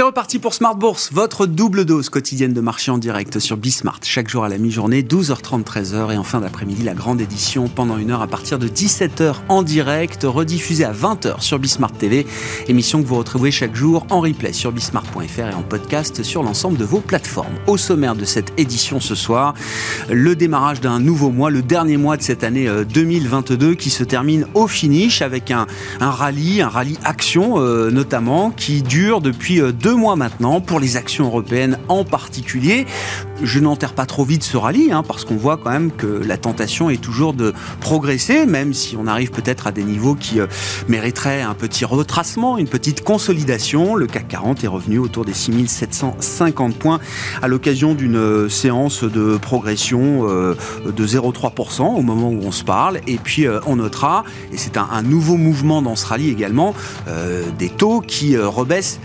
C'est reparti pour Smart Bourse, votre double dose quotidienne de marché en direct sur Bismart. Chaque jour à la mi-journée, 12h30, 13h et en fin d'après-midi, la grande édition pendant une heure à partir de 17h en direct, rediffusée à 20h sur Bismart TV. Émission que vous retrouvez chaque jour en replay sur bismart.fr et en podcast sur l'ensemble de vos plateformes. Au sommaire de cette édition ce soir, le démarrage d'un nouveau mois, le dernier mois de cette année 2022 qui se termine au finish avec un, un rallye, un rallye action euh, notamment, qui dure depuis euh, deux mois maintenant, pour les actions européennes en particulier. Je n'enterre pas trop vite ce rallye, hein, parce qu'on voit quand même que la tentation est toujours de progresser, même si on arrive peut-être à des niveaux qui euh, mériteraient un petit retracement, une petite consolidation. Le CAC 40 est revenu autour des 6750 points à l'occasion d'une euh, séance de progression euh, de 0,3% au moment où on se parle. Et puis on notera, et c'est un, un, nouveau mouvement dans ce rallye également, des taux qui rebaissent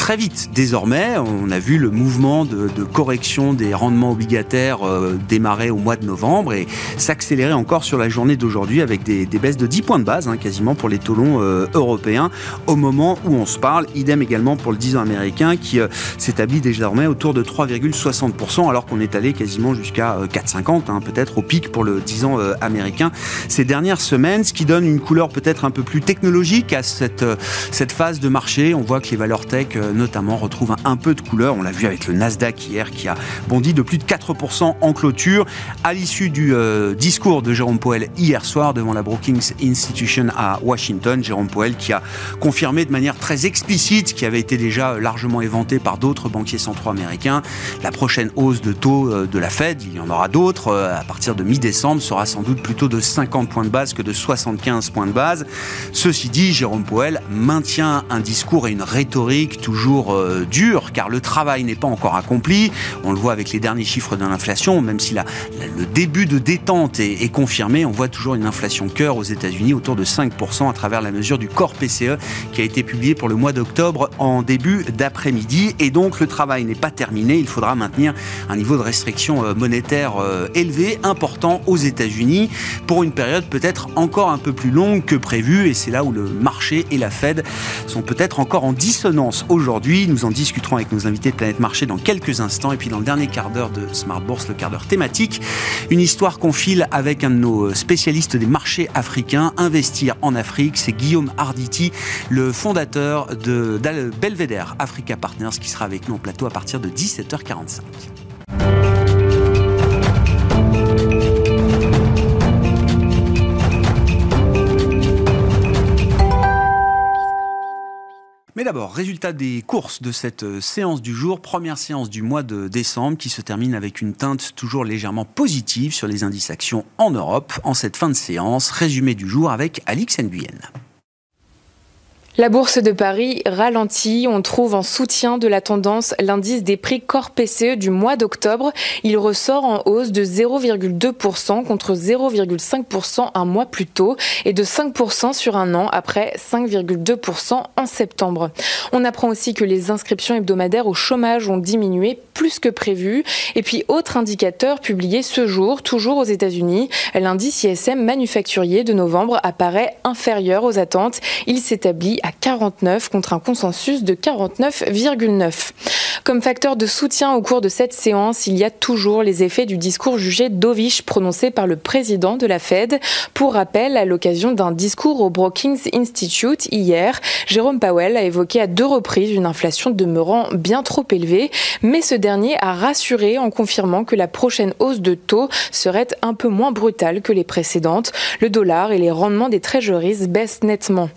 très vite. Désormais, on a vu le mouvement de, de correction des rendements obligataires euh, démarrer au mois de novembre et s'accélérer encore sur la journée d'aujourd'hui avec des, des, baisses de 10 points de base, hein, quasiment pour les taux longs euh, européens au moment où on se parle. Idem également pour le 10 ans américain qui euh, s'établit désormais autour de 3,60% alors qu'on est allé quasiment jusqu'à 4,50 hein, peut-être au pic pour le 10 ans américain ces dernières semaines, ce qui donne une couleur peut-être un peu plus technologique à cette, cette phase de marché. On voit que les valeurs tech notamment retrouve un, peu de couleur. On l'a vu avec le Nasdaq hier qui a bondi de plus de 4% en clôture. À l'issue du euh, discours de Jérôme Powell hier soir devant la Brookings Institution à Washington, Jérôme Powell qui a confirmé de manière très explicite, qui avait été déjà largement éventé par d'autres banquiers centraux américains, la prochaine hausse de taux euh, de la Fed, il y en aura d'autres, euh, à partir de mi-décembre, sera sans doute plutôt de 50 points de base que de 75 points de base. Ceci dit, Jérôme Powell maintient un discours et une rhétorique toujours toujours euh, car le travail n'est pas encore accompli. On le voit avec les derniers chiffres de l'inflation, même si la, le début de détente est, confirmé, on voit toujours une inflation cœur aux États-Unis autour de 5% à travers la mesure du corps PCE qui a été publié pour le mois d'octobre en début d'après-midi. Et donc le travail n'est pas terminé, il faudra maintenir un niveau de restriction euh, monétaire euh, élevé, important aux États-Unis pour une période peut-être encore un peu plus longue que prévu. Et c'est là où le marché et la Fed sont peut-être encore en dissonance aujourd'hui aujourd'hui. Nous en discuterons avec nos invités de Planète Marché dans quelques instants. Et puis dans le dernier quart d'heure de Smart Bourse, le quart d'heure thématique, une histoire qu'on file avec un de nos spécialistes des marchés africains. Investir en Afrique, c'est Guillaume Arditi, le fondateur de Belvedere Africa Partners, qui sera avec nous en plateau à partir de 17h45. Mais d'abord, résultat des courses de cette euh, séance du jour, première séance du mois de décembre qui se termine avec une teinte toujours légèrement positive sur les indices actions en Europe. En cette fin de séance, résumé du jour avec Alix Nguyen. La bourse de Paris ralentit. On trouve en soutien de la tendance l'indice des prix corps PCE du mois d'octobre. Il ressort en hausse de 0,2% contre 0,5% un mois plus tôt et de 5% sur un an après 5,2% en septembre. On apprend aussi que les inscriptions hebdomadaires au chômage ont diminué plus que prévu. Et puis, autre indicateur publié ce jour, toujours aux États-Unis, l'indice ISM manufacturier de novembre apparaît inférieur aux attentes. Il s'établit à 49 contre un consensus de 49,9. Comme facteur de soutien au cours de cette séance, il y a toujours les effets du discours jugé dovish prononcé par le président de la Fed. Pour rappel, à l'occasion d'un discours au Brookings Institute hier, Jérôme Powell a évoqué à deux reprises une inflation demeurant bien trop élevée, mais ce dernier a rassuré en confirmant que la prochaine hausse de taux serait un peu moins brutale que les précédentes. Le dollar et les rendements des treasuries baissent nettement.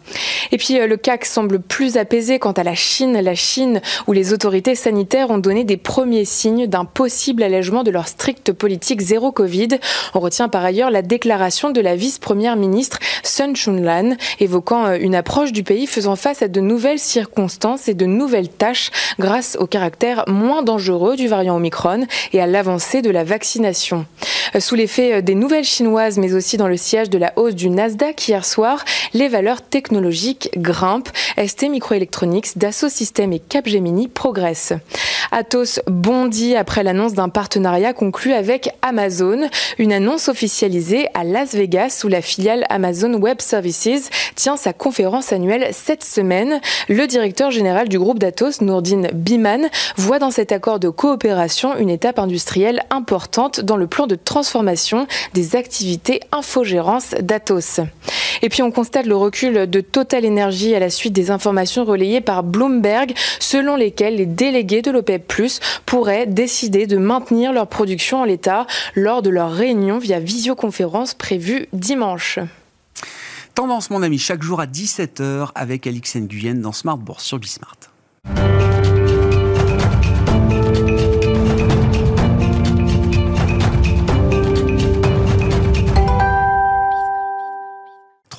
Et puis le CAC semble plus apaisé quant à la Chine, la Chine où les autorités sanitaires ont donné des premiers signes d'un possible allègement de leur stricte politique zéro Covid. On retient par ailleurs la déclaration de la vice-première ministre Sun Chunlan, évoquant euh, une approche du pays faisant face à de nouvelles circonstances et de nouvelles tâches grâce au caractère moins dangereux du variant Omicron et à l'avancée de la vaccination. Euh, sous l'effet euh, des nouvelles chinoises, mais aussi dans le siège de la hausse du Nasdaq hier soir, les valeurs technologiques grimpent. ST Microelectronics, Dassault Systèmes et Capgemini progressent. Atos bondit après l'annonce d'un partenariat conclu avec Amazon. Une annonce officialisée à Las Vegas où la filiale Amazon Web Services tient sa conférence annuelle cette semaine. Le directeur général du groupe d'Atos, Nourdine Biman, voit dans cet accord de coopération une étape industrielle importante dans le plan de transformation des activités infogérance d'Atos. Et puis on constate le recul de Total Energy à la suite des informations relayées par Bloomberg selon lesquelles les délégués de l'OPEP pourraient décider de maintenir leur production en l'état lors de leur réunion via visioconférence prévue dimanche. Tendance, mon ami, chaque jour à 17h avec Alix Nguyen dans Smart Bourse sur Bismart.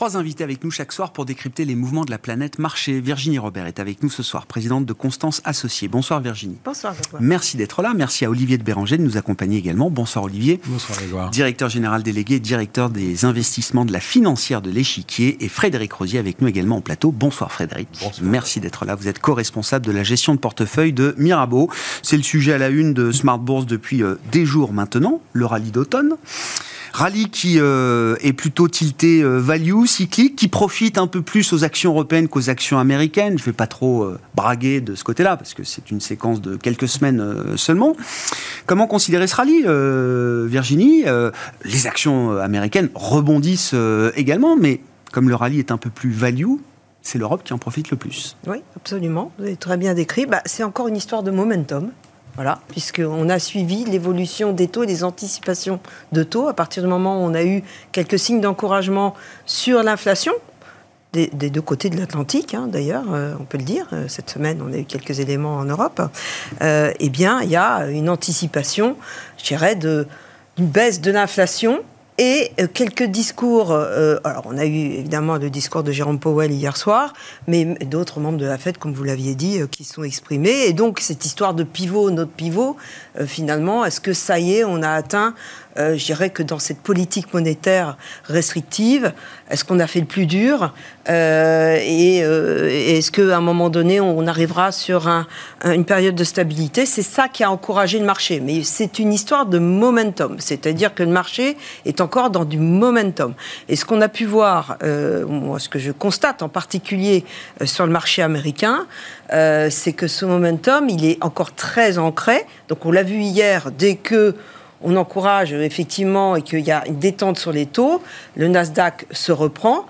Trois invités avec nous chaque soir pour décrypter les mouvements de la planète marché. Virginie Robert est avec nous ce soir, présidente de Constance Associée. Bonsoir Virginie. Bonsoir. Merci d'être là. Merci à Olivier de Béranger de nous accompagner également. Bonsoir Olivier. Bonsoir Grégoire. Directeur général délégué, directeur des investissements de la financière de l'échiquier. Et Frédéric Rosier avec nous également au plateau. Bonsoir Frédéric. Bonsoir. Merci d'être là. Vous êtes co-responsable de la gestion de portefeuille de Mirabeau. C'est le sujet à la une de Smart Bourse depuis euh, des jours maintenant, le rallye d'automne. Rallye qui euh, est plutôt tilté euh, value, cyclique, qui profite un peu plus aux actions européennes qu'aux actions américaines. Je ne vais pas trop euh, braguer de ce côté-là, parce que c'est une séquence de quelques semaines seulement. Comment considérer ce rallye, Virginie? Les actions américaines rebondissent également, mais comme le rallye est un peu plus value, c'est l'Europe qui en profite le plus. Oui, absolument. Vous avez très bien décrit. Bah, c'est encore une histoire de momentum. Voilà, puisqu'on a suivi l'évolution des taux et des anticipations de taux. À partir du moment où on a eu quelques signes d'encouragement sur l'inflation, des, deux côtés de l'Atlantique, hein, d'ailleurs, euh, on peut le dire. Euh, Cette semaine, on a eu quelques éléments en Europe. Euh, eh bien, il y a une anticipation, je dirais, d'une baisse de l'inflation et euh, quelques discours. euh, alors, on a eu évidemment le discours de Jérôme Powell hier soir, mais d'autres membres de la Fed, comme vous l'aviez dit, euh, qui sont exprimés. Et donc, cette histoire de pivot, notre pivot, euh, finalement, est-ce que ça y est, on a atteint, euh, je dirais que dans cette politique monétaire restrictive, est-ce qu'on a fait le plus dur Euh, Et euh, et est-ce qu'à un moment donné, on arrivera sur un- un- une période de stabilité? C'est ça qui a encouragé le marché. Mais c'est une histoire de momentum, c'est-à-dire que le marché est encore dans du momentum. Et ce qu'on a pu voir, ce que je constate en particulier sur le marché américain, c'est que ce momentum, il est encore très ancré. Donc on l'a vu hier, dès que on encourage euh, effectivement et qu'il y a une détente sur les taux, le Nasdaq se reprend.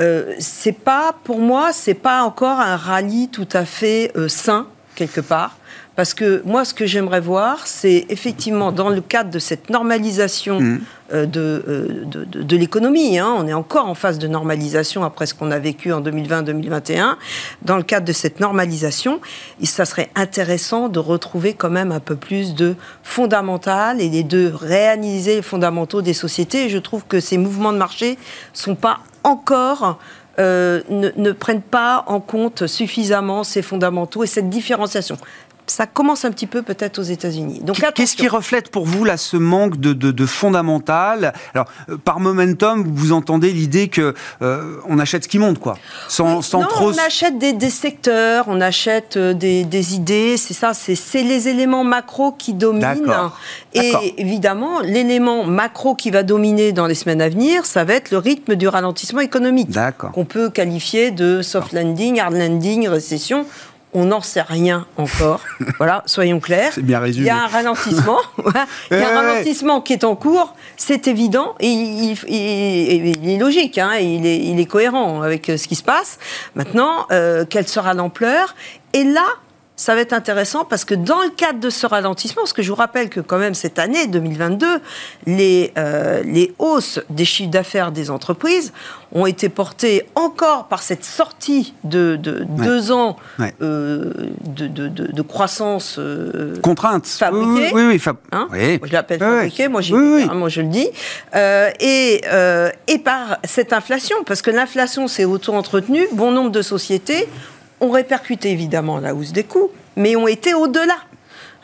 Euh, c'est pas, pour moi, c'est pas encore un rallye tout à fait euh, sain quelque part. Parce que moi, ce que j'aimerais voir, c'est effectivement dans le cadre de cette normalisation Mhm. euh, de, euh, de, de- de l'économie, hein, on est encore en phase de normalisation après ce qu'on a vécu en 2020-2021, dans le cadre de cette normalisation, ça serait intéressant de retrouver quand même un peu plus de fondamental et de réanalyser les fondamentaux des sociétés. Et je trouve que ces mouvements de marché sont pas encore euh, ne, ne prennent pas en compte suffisamment ces fondamentaux et cette différenciation. Ça commence un petit peu peut-être aux États-Unis. Donc Qu'est-ce qui reflète pour vous là ce manque de, de, de fondamental? Alors, euh, par momentum, vous entendez l'idée que euh, on achète ce qui monte, quoi, sans, sans non, trop. on achète des, des secteurs, on achète euh, des, des idées, c'est ça, c'est les éléments macro qui dominent. Et évidemment, l'élément macro qui va dominer dans les semaines à venir, ça va être le rythme du ralentissement économique, qu'on peut qualifier de soft landing, hard landing, récession. On n'en sait rien encore. voilà, soyons clairs. C'est bien Il résumé. y a un ralentissement. Il y a un ralentissement qui est en cours, c'est évident, et il, il- il est logique, hein, il, est, il est cohérent avec euh, ce qui se passe. Maintenant, euh, quelle sera l'ampleur? Et là, ça va être intéressant parce que dans le cadre de ce ralentissement, parce que je vous rappelle que quand même cette année 2022, les, euh, les hausses des chiffres d'affaires des entreprises ont été portées encore par cette sortie de, deux ans euh, de, de, croissance euh, contrainte. fabriquée. Oui, oui, hein Je l'appelle fabriquée, moi, moi je le dis. et, et par cette inflation, parce que l'inflation s'est auto-entretenue, bon nombre de sociétés ont répercuté évidemment la hausse des coûts, mais ont été au-delà.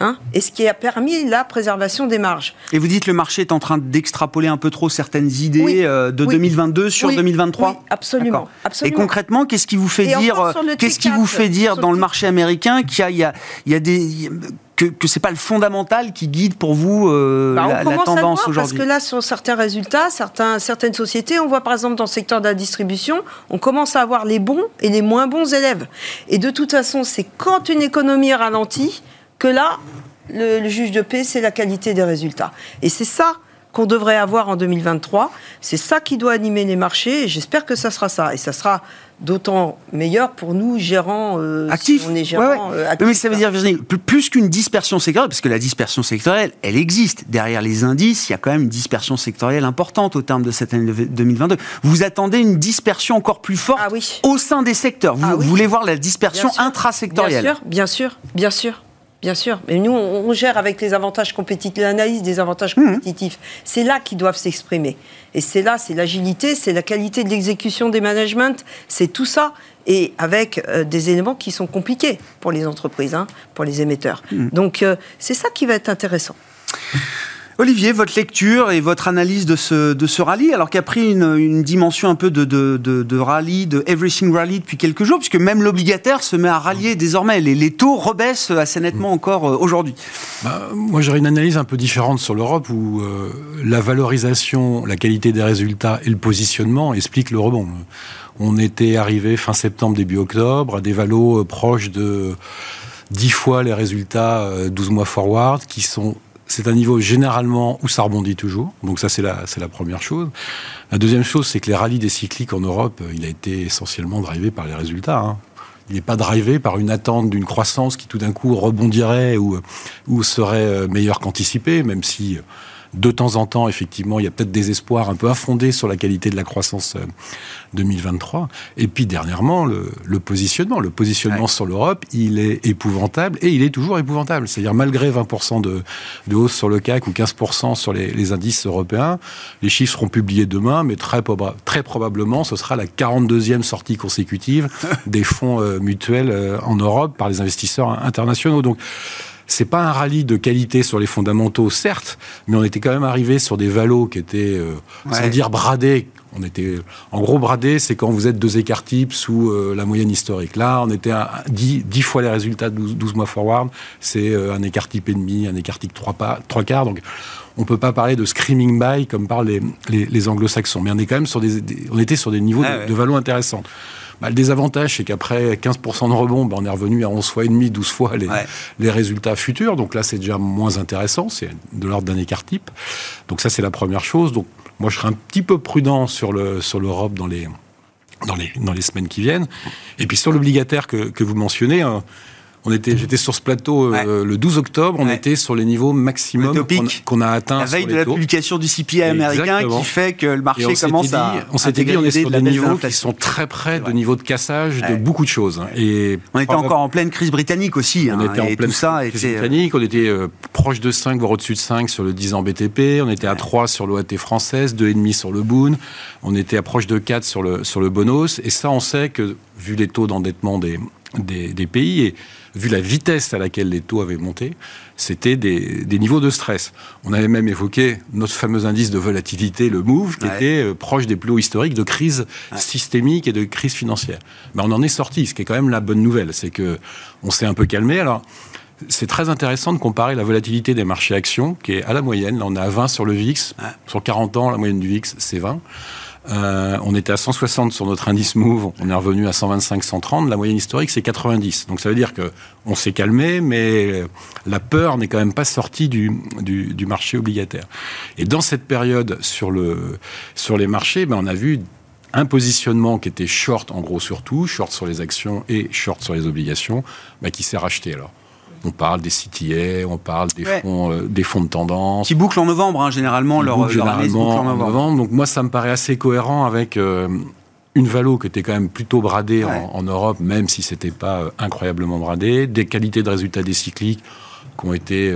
Hein, et ce qui a permis la préservation des marges. Et vous dites que le marché est en train d'extrapoler un peu trop certaines idées euh, de 2022 sur 2023 Oui, absolument, Et concrètement, qu'est-ce qui vous fait dire, qu'est-ce qui vous fait dire dans le marché américain qu'il y a, il y a des que, que c'est pas le fondamental qui guide pour vous euh, bah, la, tendance aujourd'hui Parce que là, sur certains résultats, certains, certaines sociétés, on voit par exemple dans le secteur de la distribution, on commence à avoir les bons et les moins bons élèves. Et de toute façon, c'est quand une économie ralentit que là, le, le juge de paix, c'est la qualité des résultats. Et c'est ça qu'on devrait avoir en 2023. C'est ça qui doit animer les marchés et j'espère que ça sera ça. Et ça sera d'autant meilleur pour nous, gérants euh, actifs. on est gérants, euh, mais ça veut dire, Virginie, plus qu'une dispersion sectorielle, parce que la dispersion sectorielle, elle existe. Derrière les indices, il y a quand même une dispersion sectorielle importante au terme de cette année 2022. Vous attendez une dispersion encore plus forte ah oui. au sein des secteurs. Vous, ah voulez voir la dispersion intrasectorielle. Bien sûr, bien sûr, bien sûr. Bien sûr, mais nous, on, gère avec les avantages compétitifs, l'analyse des avantages mmh. compétitifs. C'est là qu'ils doivent s'exprimer. Et c'est là, c'est l'agilité, c'est la qualité de l'exécution des managements, c'est tout ça. Et avec euh, des éléments qui sont compliqués pour les entreprises, hein, pour les émetteurs. Mmh. Donc, euh, c'est ça qui va être intéressant. Olivier, votre lecture et votre analyse de ce, de ce rallye, alors qu'il a pris une, dimension un peu de, de, de, rallye, de everything rally depuis quelques jours, puisque même l'obligataire se met à rallier désormais. Les, les taux rebaissent assez nettement encore euh, aujourd'hui. Bah, moi, j'aurais une analyse un peu différente sur l'Europe où euh, la valorisation, la qualité des résultats et le positionnement expliquent le rebond. On était arrivé fin septembre, début octobre, à des valos euh, proches de 10 fois les résultats 12 mois forward, qui sont c'est un niveau généralement où ça rebondit toujours. Donc ça, c'est la, c'est la première chose. La deuxième chose, c'est que les rallyes des cycliques en Europe, il a été essentiellement drivé par les résultats. Hein. Il n'est pas drivé par une attente d'une croissance qui tout d'un coup rebondirait ou, ou serait euh, meilleure qu'anticipée, même si de temps en temps, effectivement, il y a peut-être des espoirs un peu infondés sur la qualité de la croissance 2023. Euh, et puis, dernièrement, le, positionnement. Le positionnement sur l'Europe, il est épouvantable et il est toujours épouvantable. C'est-à-dire, malgré 20% de, de, hausse sur le CAC ou 15% sur les, indices européens, les chiffres seront publiés demain, mais très, très probablement, ce sera la 42e sortie consécutive des fonds euh, mutuels euh, en Europe par les investisseurs internationaux. Donc, c'est pas un rallye de qualité sur les fondamentaux, certes, mais on était quand même arrivé sur des valos qui étaient, euh, sans dire bradés. On était, en gros, bradés, c'est quand vous êtes deux écarts types sous euh, la moyenne historique. Là, on était à 10, fois les résultats de 12, mois forward. C'est euh, un écart type et demi, un écart type trois, trois quarts. Donc, on peut pas parler de screaming buy comme parlent les, les, anglo-saxons. Mais on est quand même sur des, on était sur des niveaux ah de, de valos intéressants. Bah, le désavantage, c'est qu'après 15% de rebond, bah, on est revenu à 11 fois et demi, 12 fois les, les résultats futurs. Donc là, c'est déjà moins intéressant. C'est de l'ordre d'un écart type. Donc ça, c'est la première chose. Donc moi, je serais un petit peu prudent sur le sur l'Europe dans les dans les dans les semaines qui viennent. Et puis sur l'obligataire que, que vous mentionnez. Hein, on était, j'étais sur ce plateau euh, le 12 octobre, on était sur les niveaux maximum qu'on a, atteint. La veille de la publication du CPI américain qui fait que le marché commence à. On s'était dit, on est sur des niveaux qui sont très près de niveaux de cassage de beaucoup de choses. Et on était encore en pleine crise britannique aussi. On hein, était en pleine ça crise euh, britannique, on était euh, proche de 5, voire au-dessus de 5 sur le 10 ans BTP, on était à 3 sur l'OAT française, 2,5 sur le Boon, on était à proche de 4 sur le, sur le Bonos. Et ça, on sait que, vu les taux d'endettement des, des, des pays, et vu la vitesse à laquelle les taux avaient monté, c'était des, niveaux de stress. On avait même évoqué notre fameux indice de volatilité, le MOVE, qui était euh, proche des plus hauts historiques de crise systémique et de crise financière. Mais on en est sorti, ce qui est quand même la bonne nouvelle, c'est que on s'est un peu calmé. Alors, c'est très intéressant de comparer la volatilité des marchés actions, qui est à la moyenne. Là, on est à 20 sur le VIX. Sur 40 ans, la moyenne du VIX, c'est 20. Euh, on était à 160 sur notre indice Move, on est revenu à 125, 130. La moyenne historique, c'est 90. Donc ça veut dire que on s'est calmé, mais la peur n'est quand même pas sortie du, du, marché obligataire. Et dans cette période sur, le, sur les marchés, ben, on a vu un positionnement qui était short en gros surtout, short sur les actions et short sur les obligations, bah, qui s'est racheté alors. On parle des CTA, on parle des, fonds, euh, des fonds de tendance. Qui bouclent en novembre, hein, généralement, leur, leur généralement en novembre. Donc moi, ça me paraît assez cohérent avec euh, une valo qui était quand même plutôt bradée en, Europe, même si c'était pas euh, incroyablement bradé, des qualités de résultats des cycliques qui ont été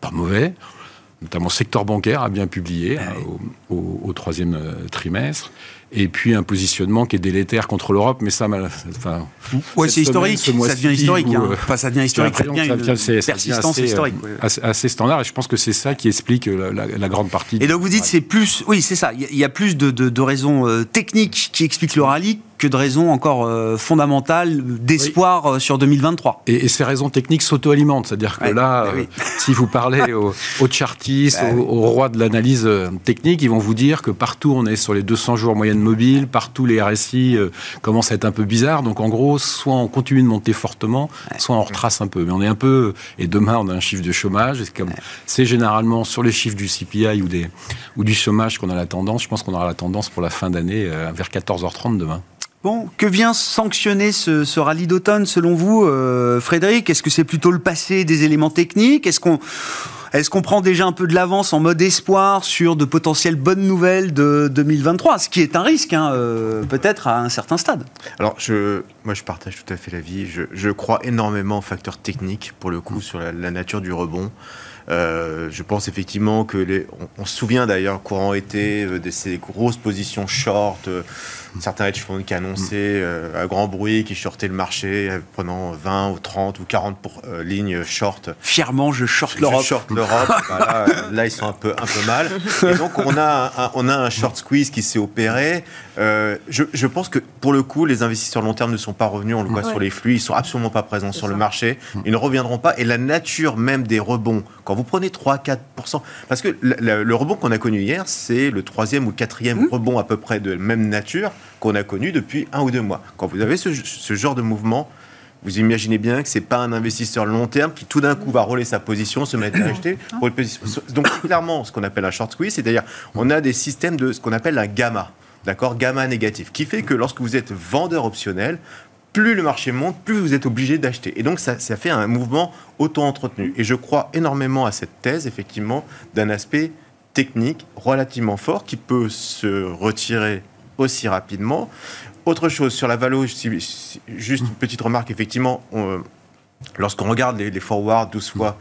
pas mauvais. Notamment le secteur bancaire a bien publié au, troisième trimestre et puis un positionnement qui est délétère contre l'Europe, mais ça, enfin, ouais, c'est historique, ça devient historique. Hein. Euh, enfin, ça devient historique, ça devient une persistance assez, historique. Euh, assez, standard, et je pense que c'est ça qui explique euh, la, grande partie. Et donc vous dites, c'est plus, oui, c'est ça. Il y, a plus de, de, de raisons techniques qui expliquent le rallye que de raisons encore euh, fondamentales d'espoir euh, sur 2023. Et, ces raisons techniques s'auto-alimentent. C'est-à-dire que là, bah euh, si vous parlez aux, chartistes, bah aux, rois de l'analyse technique, ils vont vous dire que partout on est sur les 200 jours moyenne mobile, partout les RSI commencent à être un peu bizarres. Donc en gros, soit on continue de monter fortement, soit on retrace un peu. Mais on est un peu. Et demain, on a un chiffre de chômage. C'est généralement sur les chiffres du CPI ou, des, ou du chômage qu'on a la tendance. Je pense qu'on aura la tendance pour la fin d'année vers 14h30 demain. Bon, que vient sanctionner ce, rallye d'automne selon vous, euh, Frédéric? Est-ce que c'est plutôt le passé des éléments techniques? Est-ce qu'on est-ce prend déjà un peu de l'avance en mode espoir sur de potentielles bonnes nouvelles de 2023 Ce qui est un risque, hein, euh, peut-être à un certain stade. Alors, moi, je partage tout à fait l'avis. Je, je crois énormément aux facteurs techniques, pour le coup, sur la, nature du rebond. Euh, je pense effectivement que les, on, se souvient d'ailleurs courant été de ces grosses positions short certains hedge funds qui annonçaient euh, à grand bruit qu'ils shortaient le marché euh, prenant 20 ou 30 ou 40 pour, euh, lignes short. Fièrement, je short l'Europe. Je short l'Europe. là, ils sont un peu, un peu mal. Et donc, on a un, on a un short squeeze qui s'est opéré. je, je, pense que pour le coup, les investisseurs long terme ne sont pas revenus. On le voit sur les flux. Ils sont absolument pas présents sur le marché. Ils ne reviendront pas. Et la nature même des rebonds, quand vous prenez 3-4%, parce que le, rebond qu'on a connu hier, c'est le troisième ou quatrième mmh. rebond à peu près de même nature qu'on a connu depuis un ou deux mois. Quand vous avez ce, genre de mouvement, vous imaginez bien que ce n'est pas un investisseur long terme qui tout d'un coup va rouler sa position, se mettre à acheter. Pour Donc clairement, ce qu'on appelle un short squeeze, c'est-à-dire on a des systèmes de ce qu'on appelle un gamma, d'accord, gamma négatif, qui fait que lorsque vous êtes vendeur optionnel, plus le marché monte, plus vous êtes obligé d'acheter. Et donc ça, ça fait un mouvement auto-entretenu. Et je crois énormément à cette thèse, effectivement, d'un aspect technique relativement fort qui peut se retirer aussi rapidement. Autre chose sur la valo, juste une petite remarque, effectivement, lorsqu'on regarde les, forwards 12 fois,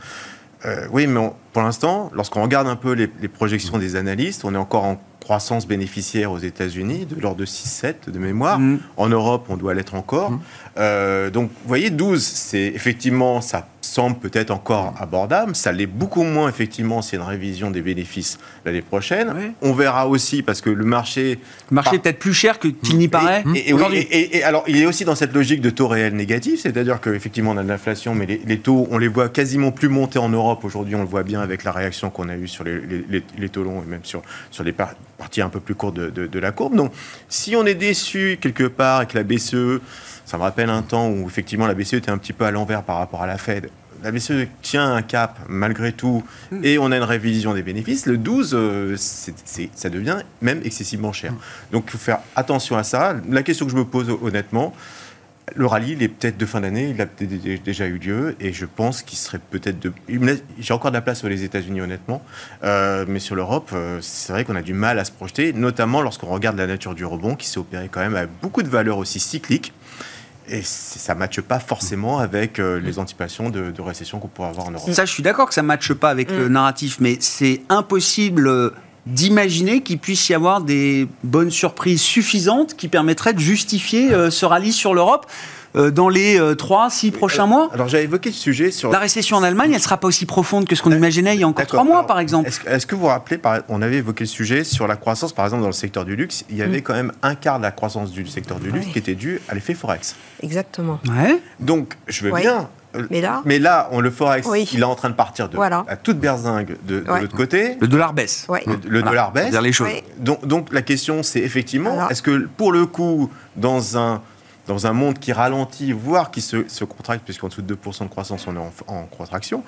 euh, oui, mais pour l'instant, lorsqu'on regarde un peu les, projections des analystes, on est encore en croissance bénéficiaire aux États-Unis de l'ordre de 6-7 de mémoire. Mm. En Europe, on doit l'être encore. Mm. Euh, donc, vous voyez, 12, c'est effectivement, ça semble peut-être encore abordable. Ça l'est beaucoup moins, effectivement, c'est une révision des bénéfices l'année prochaine. On verra aussi, parce que le marché... Le marché est peut-être plus cher qu'il n'y paraît. Et, et, alors, il est aussi dans cette logique de taux réel négatif, c'est-à-dire qu'effectivement, on a de l'inflation, mais les, taux, on les voit quasiment plus monter en Europe. Aujourd'hui, on le voit bien avec la réaction qu'on a eue sur les, les, taux longs et même sur, sur les parties un peu plus courtes de, de, de la courbe. Donc, si on est déçu quelque part avec la BCE, ça me rappelle un temps où effectivement la BCE était un petit peu à l'envers par rapport à la Fed. La BCE tient un cap malgré tout hmm. et on a une révision des bénéfices. Le 12, euh, ça devient même excessivement cher. Hmm. Donc il faut faire attention à ça. La question que je me pose honnêtement, le rallye, il est peut-être de fin d'année, il a déjà eu lieu, et je pense qu'il serait peut-être de. J'ai encore de la place sur les États-Unis, honnêtement, euh, mais sur l'Europe, euh, c'est vrai qu'on a du mal à se projeter, notamment lorsqu'on regarde la nature du rebond, qui s'est opéré quand même avec beaucoup de valeurs aussi cycliques. Et ça ne matche pas forcément avec euh, les anticipations de, récession qu'on pourrait avoir en Europe. Ça, je suis d'accord que ça ne matche pas avec le mm. narratif, mais c'est impossible euh, d'imaginer qu'il puisse y avoir des bonnes surprises suffisantes qui permettraient de justifier euh, ce rallye sur l'Europe. Euh, dans les 3-6 euh, prochains mois Alors j'ai évoqué le sujet sur... La récession en Allemagne, elle ne sera pas aussi profonde que ce qu'on imaginait il y a encore 3 mois, par exemple. Est-ce que vous vous rappelez, on avait évoqué le sujet sur la croissance, par exemple, dans le secteur du luxe, il y avait mm. quand même un quart de la croissance du secteur du luxe qui était dû à l'effet Forex. Exactement. Ouais. Donc, je veux bien euh, mais là, mais là, on le forex, il est en train de partir de à toute berzingue de, de l'autre côté. Le dollar baisse. Le, dollar baisse. les choses. Donc, donc, la question, c'est effectivement, est-ce que pour le coup, dans un dans un monde qui ralentit, voire qui se, se contracte, puisqu'en dessous de 2% de croissance, on est en, contraction,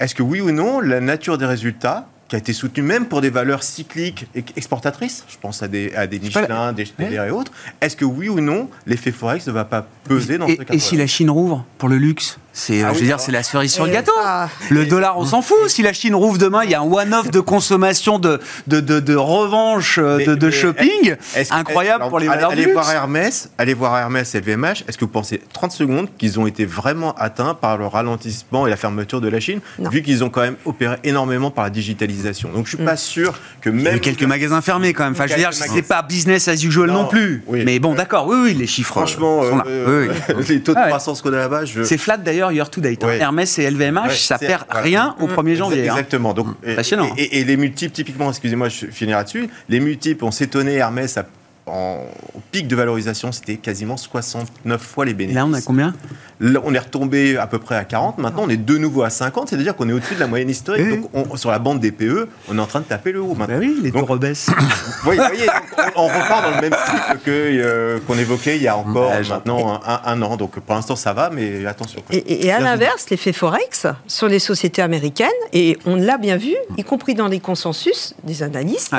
est-ce que oui ou non, la nature des résultats qui a été soutenu même pour des valeurs cycliques et exportatrices. Je pense à des, à des Michelin, des Schneider et autres. Est-ce que oui ou non, l'effet Forex ne va pas peser dans et, ce cas Et si la Chine rouvre pour le luxe? C'est, Ah je oui, veux dire, c'est la cerise sur le gâteau. ça- Le dollar, on s'en fout. Si la Chine rouvre demain, il y a un one-off de consommation, de, de, de, de revanche, euh, Mais- de, de mais shopping. Incroyable alors, pour les allez- valeurs du allez luxe. voir Hermès, allez voir Hermès et LVMH. Est-ce que vous pensez 30 secondes qu'ils ont été vraiment atteints par le ralentissement et la fermeture de la Chine, Non. vu qu'ils ont quand même opéré énormément par la digitalisation? Donc je suis Mm. pas sûr que Il y a même eu quelques magasins fermés quand même. Enfin, je veux dire, c'est pas business as usual non, Non, plus. oui. Mais bon, d'accord, oui, oui, les chiffres franchement, euh, sont là. euh, Oui, oui. les taux de Ah croissance qu'on a là-bas, je C'est flat d'ailleurs, year to date. hein. Ouais. Hermès et LVMH, Ouais, ça perd rien au 1er janvier. hein. Exactement. Donc, et, Passionnant. et- et les multiples, typiquement, excusez-moi, je finirai là-dessus. Les multiples, on s'étonnait, Hermès, a- en, au pic de valorisation, c'était quasiment 69 fois les bénéfices. là, on a combien? Là, on est retombé à peu près à 40. Maintenant, on est de nouveau à 50. C'est-à-dire qu'on est au-dessus de la moyenne historique. Oui. Donc, on- sur la bande des PE, on est en train de taper le haut Bah maintenant. oui, les taux Donc- rebaissent. Oui, vous voyez, donc, on, on repart dans le même cycle que, euh, qu'on évoquait il y a encore maintenant un, un an. Donc, pour l'instant, ça va, mais attention. quoi. Et, et- et à l'inverse, l'effet Forex sur les sociétés américaines, et on l'a bien vu, y compris dans les consensus des analystes, Ouais.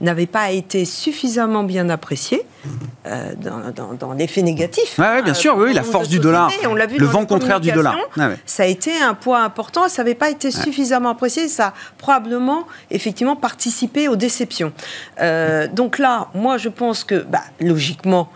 n'avait pas été suffisamment bien apprécié euh, dans, dans- dans l'effet négatif. Ouais, ouais, bien euh, sûr, oui, la force du dollar. On vu Le vent contraire du dollar. ouais. Ça a été un point important, ça n'avait pas été suffisamment apprécié, ça a probablement effectivement participé aux déceptions. Euh, donc là, moi je pense que, bah, logiquement,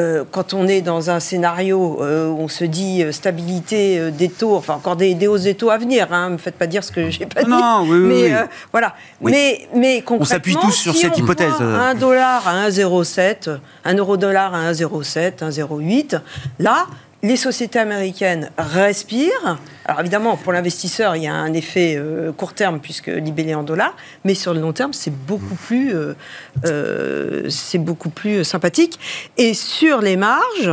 euh, quand on est dans un scénario euh, où on se dit euh, stabilité euh, des taux, enfin encore des, des hausses des taux à venir, hein, ne me faites pas dire ce que j'ai pas dit. non, oui, oui, mais oui. euh, voilà. Mais, mais concrètement, s'appuie tous sur si cette on hypothèse, euh. Un dollar à 1,07, un euro dollar à 1,07, 1,08, là. Les sociétés américaines respirent. Alors évidemment, pour l'investisseur, il y a un effet euh, court terme puisque libellé en dollars, mais sur le long terme, c'est beaucoup plus, euh, euh, c'est beaucoup plus sympathique. Et sur les marges,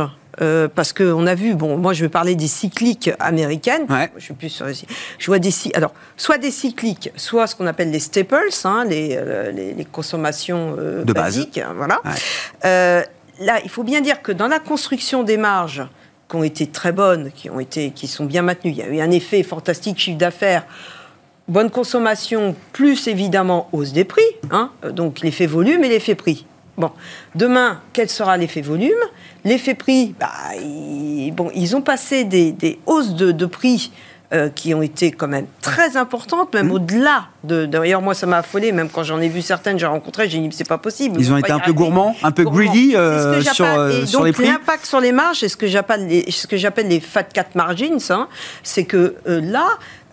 parce qu'on a vu, bon, moi je vais parler des cycliques américaines. Ouais. Je suis plus sur les Je vois des alors soit des cycliques, soit ce qu'on appelle les staples, hein, les, les, les consommations De base. basiques, hein, voilà. Ouais. Là, il faut bien dire que dans la construction des marges qui ont été très bonnes, qui ont été, qui sont bien maintenues, il y a eu un effet fantastique chiffre d'affaires. Bonne consommation, plus évidemment hausse des prix, hein, donc l'effet volume et l'effet prix. Bon, demain, quel sera l'effet volume? L'effet prix, bah, ils, ont passé des, hausses de prix euh, qui ont été quand même très importantes, même au-delà de. D'ailleurs, moi, ça m'a affolé, même quand j'en ai vu certaines, j'ai rencontré, j'ai dit, c'est pas possible. Ils on ont été un peu gourmands, un peu greedy, euh, sur, euh, et sur donc, les prix. L'impact sur les marges, c'est ce que j'appelle les, ce que j'appelle les fat cat margins. hein. c'est que euh, là,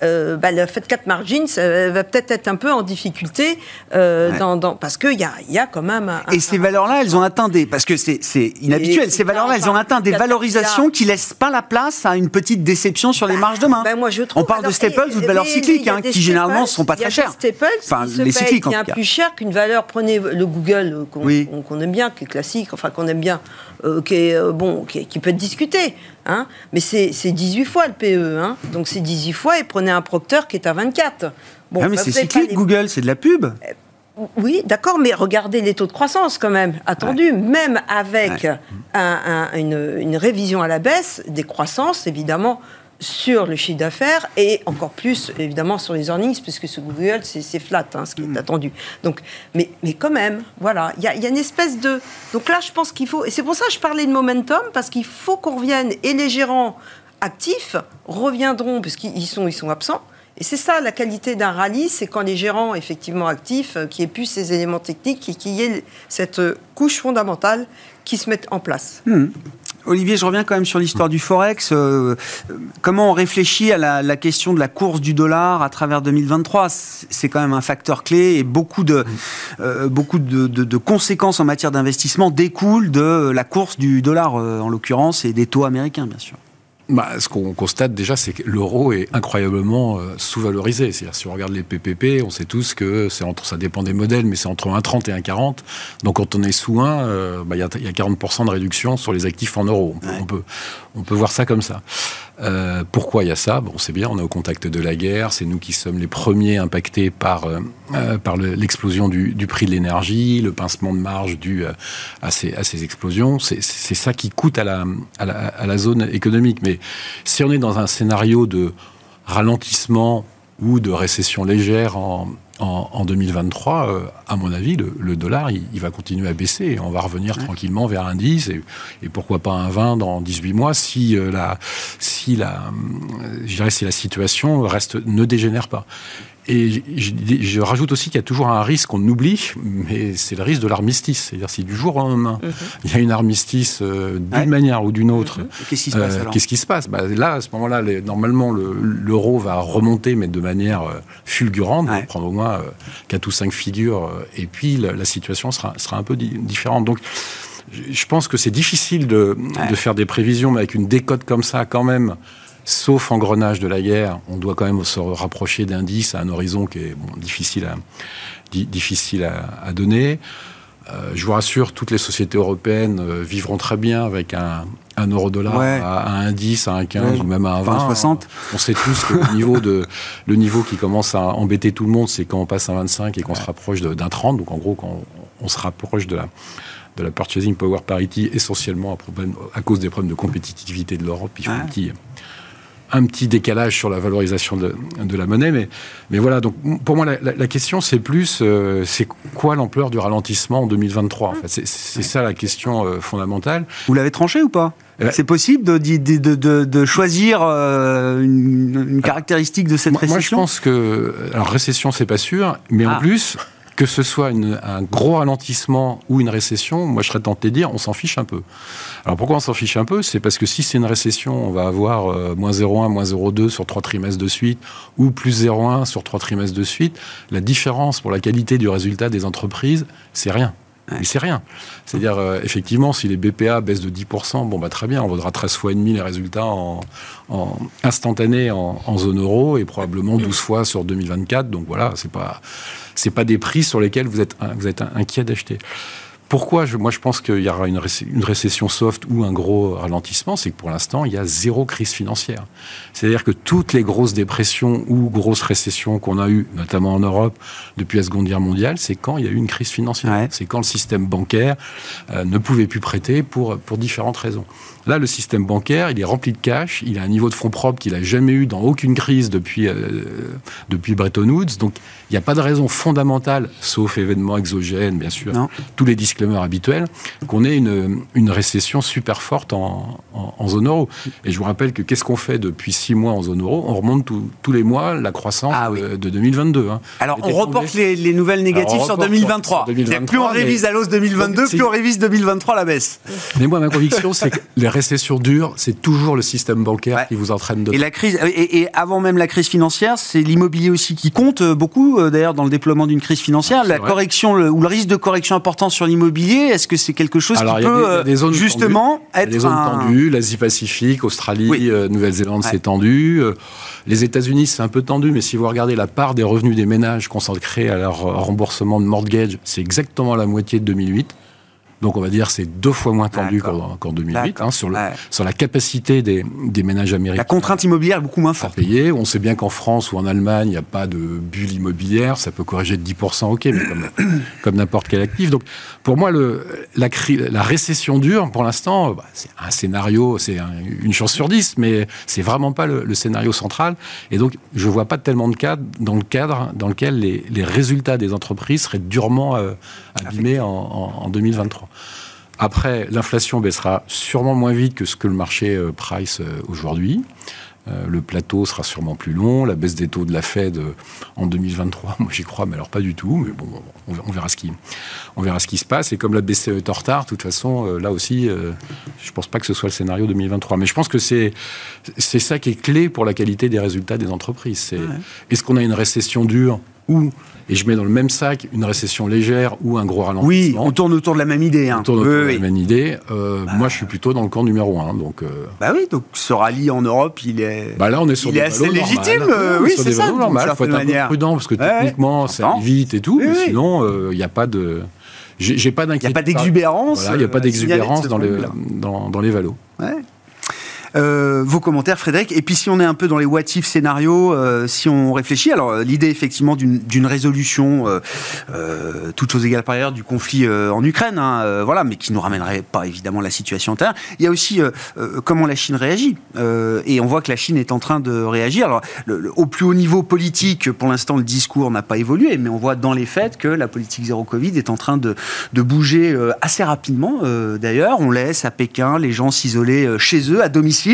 euh, bah, le fat cat margins euh, va peut-être être un peu en difficulté euh, Ouais. dans, dans- parce qu'il y a, y a quand même un. Et ces valeurs-là, elles ont atteint des. Parce que c'est inhabituel. Ces valeurs-là, elles ont atteint des valorisations qui laissent pas la place à une petite déception sur les marges demain. Ben, moi, je trouve, On parle de staples et- ou de valeurs cycliques, hein, qui généralement staples, sont pas très chères. staples Enfin, les cycliques, en bien tout cas. plus cher qu'une valeur. Prenez le Google euh, qu'on Oui. qu'on- qu'on aime bien, qui est classique, enfin qu'on aime bien, euh, qui est euh, bon, qui, peut être discuté. Hein, mais c'est c'est 18 fois le PE. Hein, donc c'est 18 fois et prenez un Procter qui est à 24. Bon, Ah, mais bah, c'est cyclique, les- Google, c'est de la pub. oui, d'accord, mais regardez les taux de croissance quand même. Attendu, même avec un- un- une, une révision à la baisse des croissances, évidemment, sur le chiffre d'affaires et encore plus, évidemment, sur les earnings, puisque ce Google, c'est flat, hein, ce qui est attendu. Donc, mais, mais quand même, voilà, il y, a- il y a une espèce de... Donc là, je pense qu'il faut... Et c'est pour ça que je parlais de momentum, parce qu'il faut qu'on revienne, et les gérants actifs reviendront, puisqu'ils ils sont, ils sont absents, et c'est ça la qualité d'un rallye, c'est quand les gérants effectivement actifs, euh, qui aient pu ces éléments techniques et qu'il y ait cette couche fondamentale qui se mette en place. Hmm. Olivier, je reviens quand même sur l'histoire du Forex. Euh, comment on réfléchit à la, question de la course du dollar à travers 2023 C'est quand même un facteur clé et beaucoup de, euh, beaucoup de conséquences en matière d'investissement découlent de la course du dollar, euh, en l'occurrence, et des taux américains, bien sûr. Bah, ce qu'on constate déjà, c'est que l'euro est incroyablement euh, sous-valorisé. C'est-à-dire, si on regarde les PPP, on sait tous que c'est entre, ça dépend des modèles, mais c'est entre 1,30 et 1,40. Donc, quand on est sous 1, euh, bah, il y, a, y a 40% de réduction sur les actifs en euros. On peut, on peut, on peut voir ça comme ça. Euh, pourquoi il y a ça? Bon, On sait bien, on est au contact de la guerre. C'est nous qui sommes les premiers impactés par, euh, euh, par le- l'explosion du, du prix de l'énergie, le pincement de marge dû euh, à ces, à ces explosions. C'est c'est ça qui coûte à la, à, la, à la zone économique. Mais si on est dans un scénario de ralentissement ou de récession légère en, en, 2023, euh, à mon avis, le, dollar, il, va continuer à baisser. On va revenir tranquillement vers un 10 et, pourquoi pas un 20 dans 18 mois si, la, si, la, je dirais, si la situation reste, ne dégénère pas. Et je, rajoute aussi qu'il y a toujours un risque qu'on oublie, mais c'est le risque de l'armistice. C'est-à-dire si du jour au lendemain, mhm. il y a une armistice euh, d'une manière ou d'une autre, mhm. qu'est-ce qui se passe euh, Qu'est-ce qui se passe? Bah, Là, à ce moment-là, normalement, l'euro va remonter, mais de manière euh, fulgurante, prendre au moins 4 ou 5 figures, et puis la, situation sera, sera un peu différente. Donc, je pense que c'est difficile de, de, faire des prévisions, mais avec une décote comme ça, quand même, sauf engrenage de la guerre, on doit quand même se rapprocher d'indices à un horizon qui est difficile à, difficile à, donner. Euh, je vous rassure, toutes les sociétés européennes euh, vivront très bien avec un, euro-dollar à, un 10, à un 15 ou même à un 20. 60. On sait tous que le niveau, de, le niveau qui commence à embêter tout le monde, c'est quand on passe à 25 et qu'on se rapproche d'un 30. Donc en gros, quand on, se rapproche de la, de la purchasing power parity essentiellement à, problème, à cause des problèmes de compétitivité de l'Europe. Il faut un petit un petit décalage sur la valorisation de, la monnaie. Mais, mais voilà, donc pour moi, la, question, c'est plus, euh, c'est quoi l'ampleur du ralentissement en 2023 en fait, C'est ça la question euh, fondamentale. Vous l'avez tranché ou pas? Eh ben, c'est possible de, de, de, choisir euh, une, caractéristique de cette récession Moi, je pense que. Alors, récession, c'est pas sûr, mais en ah. plus, que ce soit un gros ralentissement ou une récession, moi je serais tenté de dire on s'en fiche un peu. Alors pourquoi on s'en fiche un peu? C'est parce que si c'est une récession, on va avoir euh, moins 0,1, moins 0,2 sur trois trimestres de suite, ou plus 0,1 sur trois trimestres de suite, la différence pour la qualité du résultat des entreprises, c'est rien. Mais c'est rien. C'est-à-dire, euh, effectivement, si les BPA baissent de 10%, bon, bah, très bien, on vaudra 13 fois et demi les résultats en, en instantanés en, en, zone euro et probablement 12 fois sur 2024. Donc voilà, c'est pas, c'est pas des prix sur lesquels vous êtes, vous êtes inquiet d'acheter. Pourquoi je, Moi, je pense qu'il y aura une, récession soft ou un gros ralentissement. C'est que pour l'instant, il y a zéro crise financière. C'est-à-dire que toutes les grosses dépressions ou grosses récessions qu'on a eues, notamment en Europe, depuis la Seconde Guerre mondiale, c'est quand il y a eu une crise financière. C'est quand le système bancaire euh, ne pouvait plus prêter pour, pour différentes raisons. Là, le système bancaire, il est rempli de cash, il a un niveau de fonds propres qu'il n'a jamais eu dans aucune crise depuis, euh, depuis Bretton Woods. Donc, il n'y a pas de raison fondamentale, sauf événements exogènes, bien sûr, tous les disclaimers habituels, qu'on ait une, une, récession super forte en, en, zone euro. Et je vous rappelle que qu'est-ce qu'on fait depuis six mois en zone euro? On remonte tous les mois la croissance ah de, 2022. Hein. Alors, on reporte les, les, nouvelles négatives sur 2023. plus on révise à l'os 2022, plus on révise 2023 à la baisse. Mais moi, ma conviction, c'est que les récession dure, c'est toujours le système bancaire qui vous entraîne de. Et la crise, et, avant même la crise financière, c'est l'immobilier aussi qui compte euh, beaucoup, euh, d'ailleurs, dans le déploiement d'une crise financière. la correction ou le risque de correction important sur l'immobilier, est-ce que c'est quelque chose qui peut des, zones justement être des zones tendues, l'Asie-Pacifique, Australie, euh, Nouvelle-Zélande, c'est tendu. Les États-Unis, c'est un peu tendu, mais si vous regardez la part des revenus des ménages consacrés à leur remboursement de mortgage, c'est exactement la moitié de 2008. Donc on va dire c'est deux fois moins tendu qu'en 2008 hein, sur, le, sur la capacité des, des, ménages américains. La contrainte immobilière est beaucoup moins forte. Payer. On sait bien qu'en France ou en Allemagne, il n'y a pas de bulle immobilière. Ça peut corriger de 10%, ok, mais comme, comme n'importe quel actif. Donc pour moi, le, la, la récession dure, pour l'instant, bah, c'est un scénario, c'est une chance sur 10, mais c'est vraiment pas le, scénario central. Et donc je vois pas tellement de cas dans le cadre dans lequel les, les résultats des entreprises seraient durement euh, abîmés en, en 2023. Après, l'inflation baissera sûrement moins vite que ce que le marché euh, price euh, aujourd'hui. Euh, le plateau sera sûrement plus long. La baisse des taux de la Fed en 2023, moi j'y crois, mais alors pas du tout. Mais bon, on, verra ce qui, on verra ce qui se passe. Et comme la BCE est en retard, de toute façon, là aussi, je pense pas que ce soit le scénario 2023. Mais je pense que c'est c'est ça qui est clé pour la qualité des résultats des entreprises. Est-ce qu'on a une récession dure? Ou et je mets dans le même sac une récession légère ou un gros ralentissement. Oui, on tourne autour de la même idée. Hein. On tourne autour de la même idée. Euh, bah. Moi, je suis plutôt dans le camp numéro un. Donc, euh... Bah oui, donc ce rallye en Europe, il est. Bah là, on est sur il est assez légitime. Euh, oui, c'est ça. Il faut être un peu prudent parce que techniquement, ça aille vite et tout. mais sinon, euh, il n'y a pas de. J'ai pas d'inquiétude. Il n'y a pas d'exubérance. Il n'y a pas d'exubérance dans, les, dans, dans les valos. Ouais. Euh, vos commentaires, Frédéric. Et puis si on est un peu dans les what if scénarios, euh, si on réfléchit, alors euh, l'idée effectivement d'une résolution, euh, euh, toute chose égale par ailleurs, du conflit en Ukraine, hein, voilà, mais qui nous ramènerait pas évidemment la situation intérieure. Il y a aussi comment la Chine réagit. Et on voit que la Chine est en train de réagir. Alors, le- le- au plus haut niveau politique, pour l'instant, le discours n'a pas évolué, mais on voit dans les faits que la politique zéro Covid est en train de, de bouger assez rapidement. D'ailleurs, on laisse à Pékin les gens s'isoler chez eux, à domicile,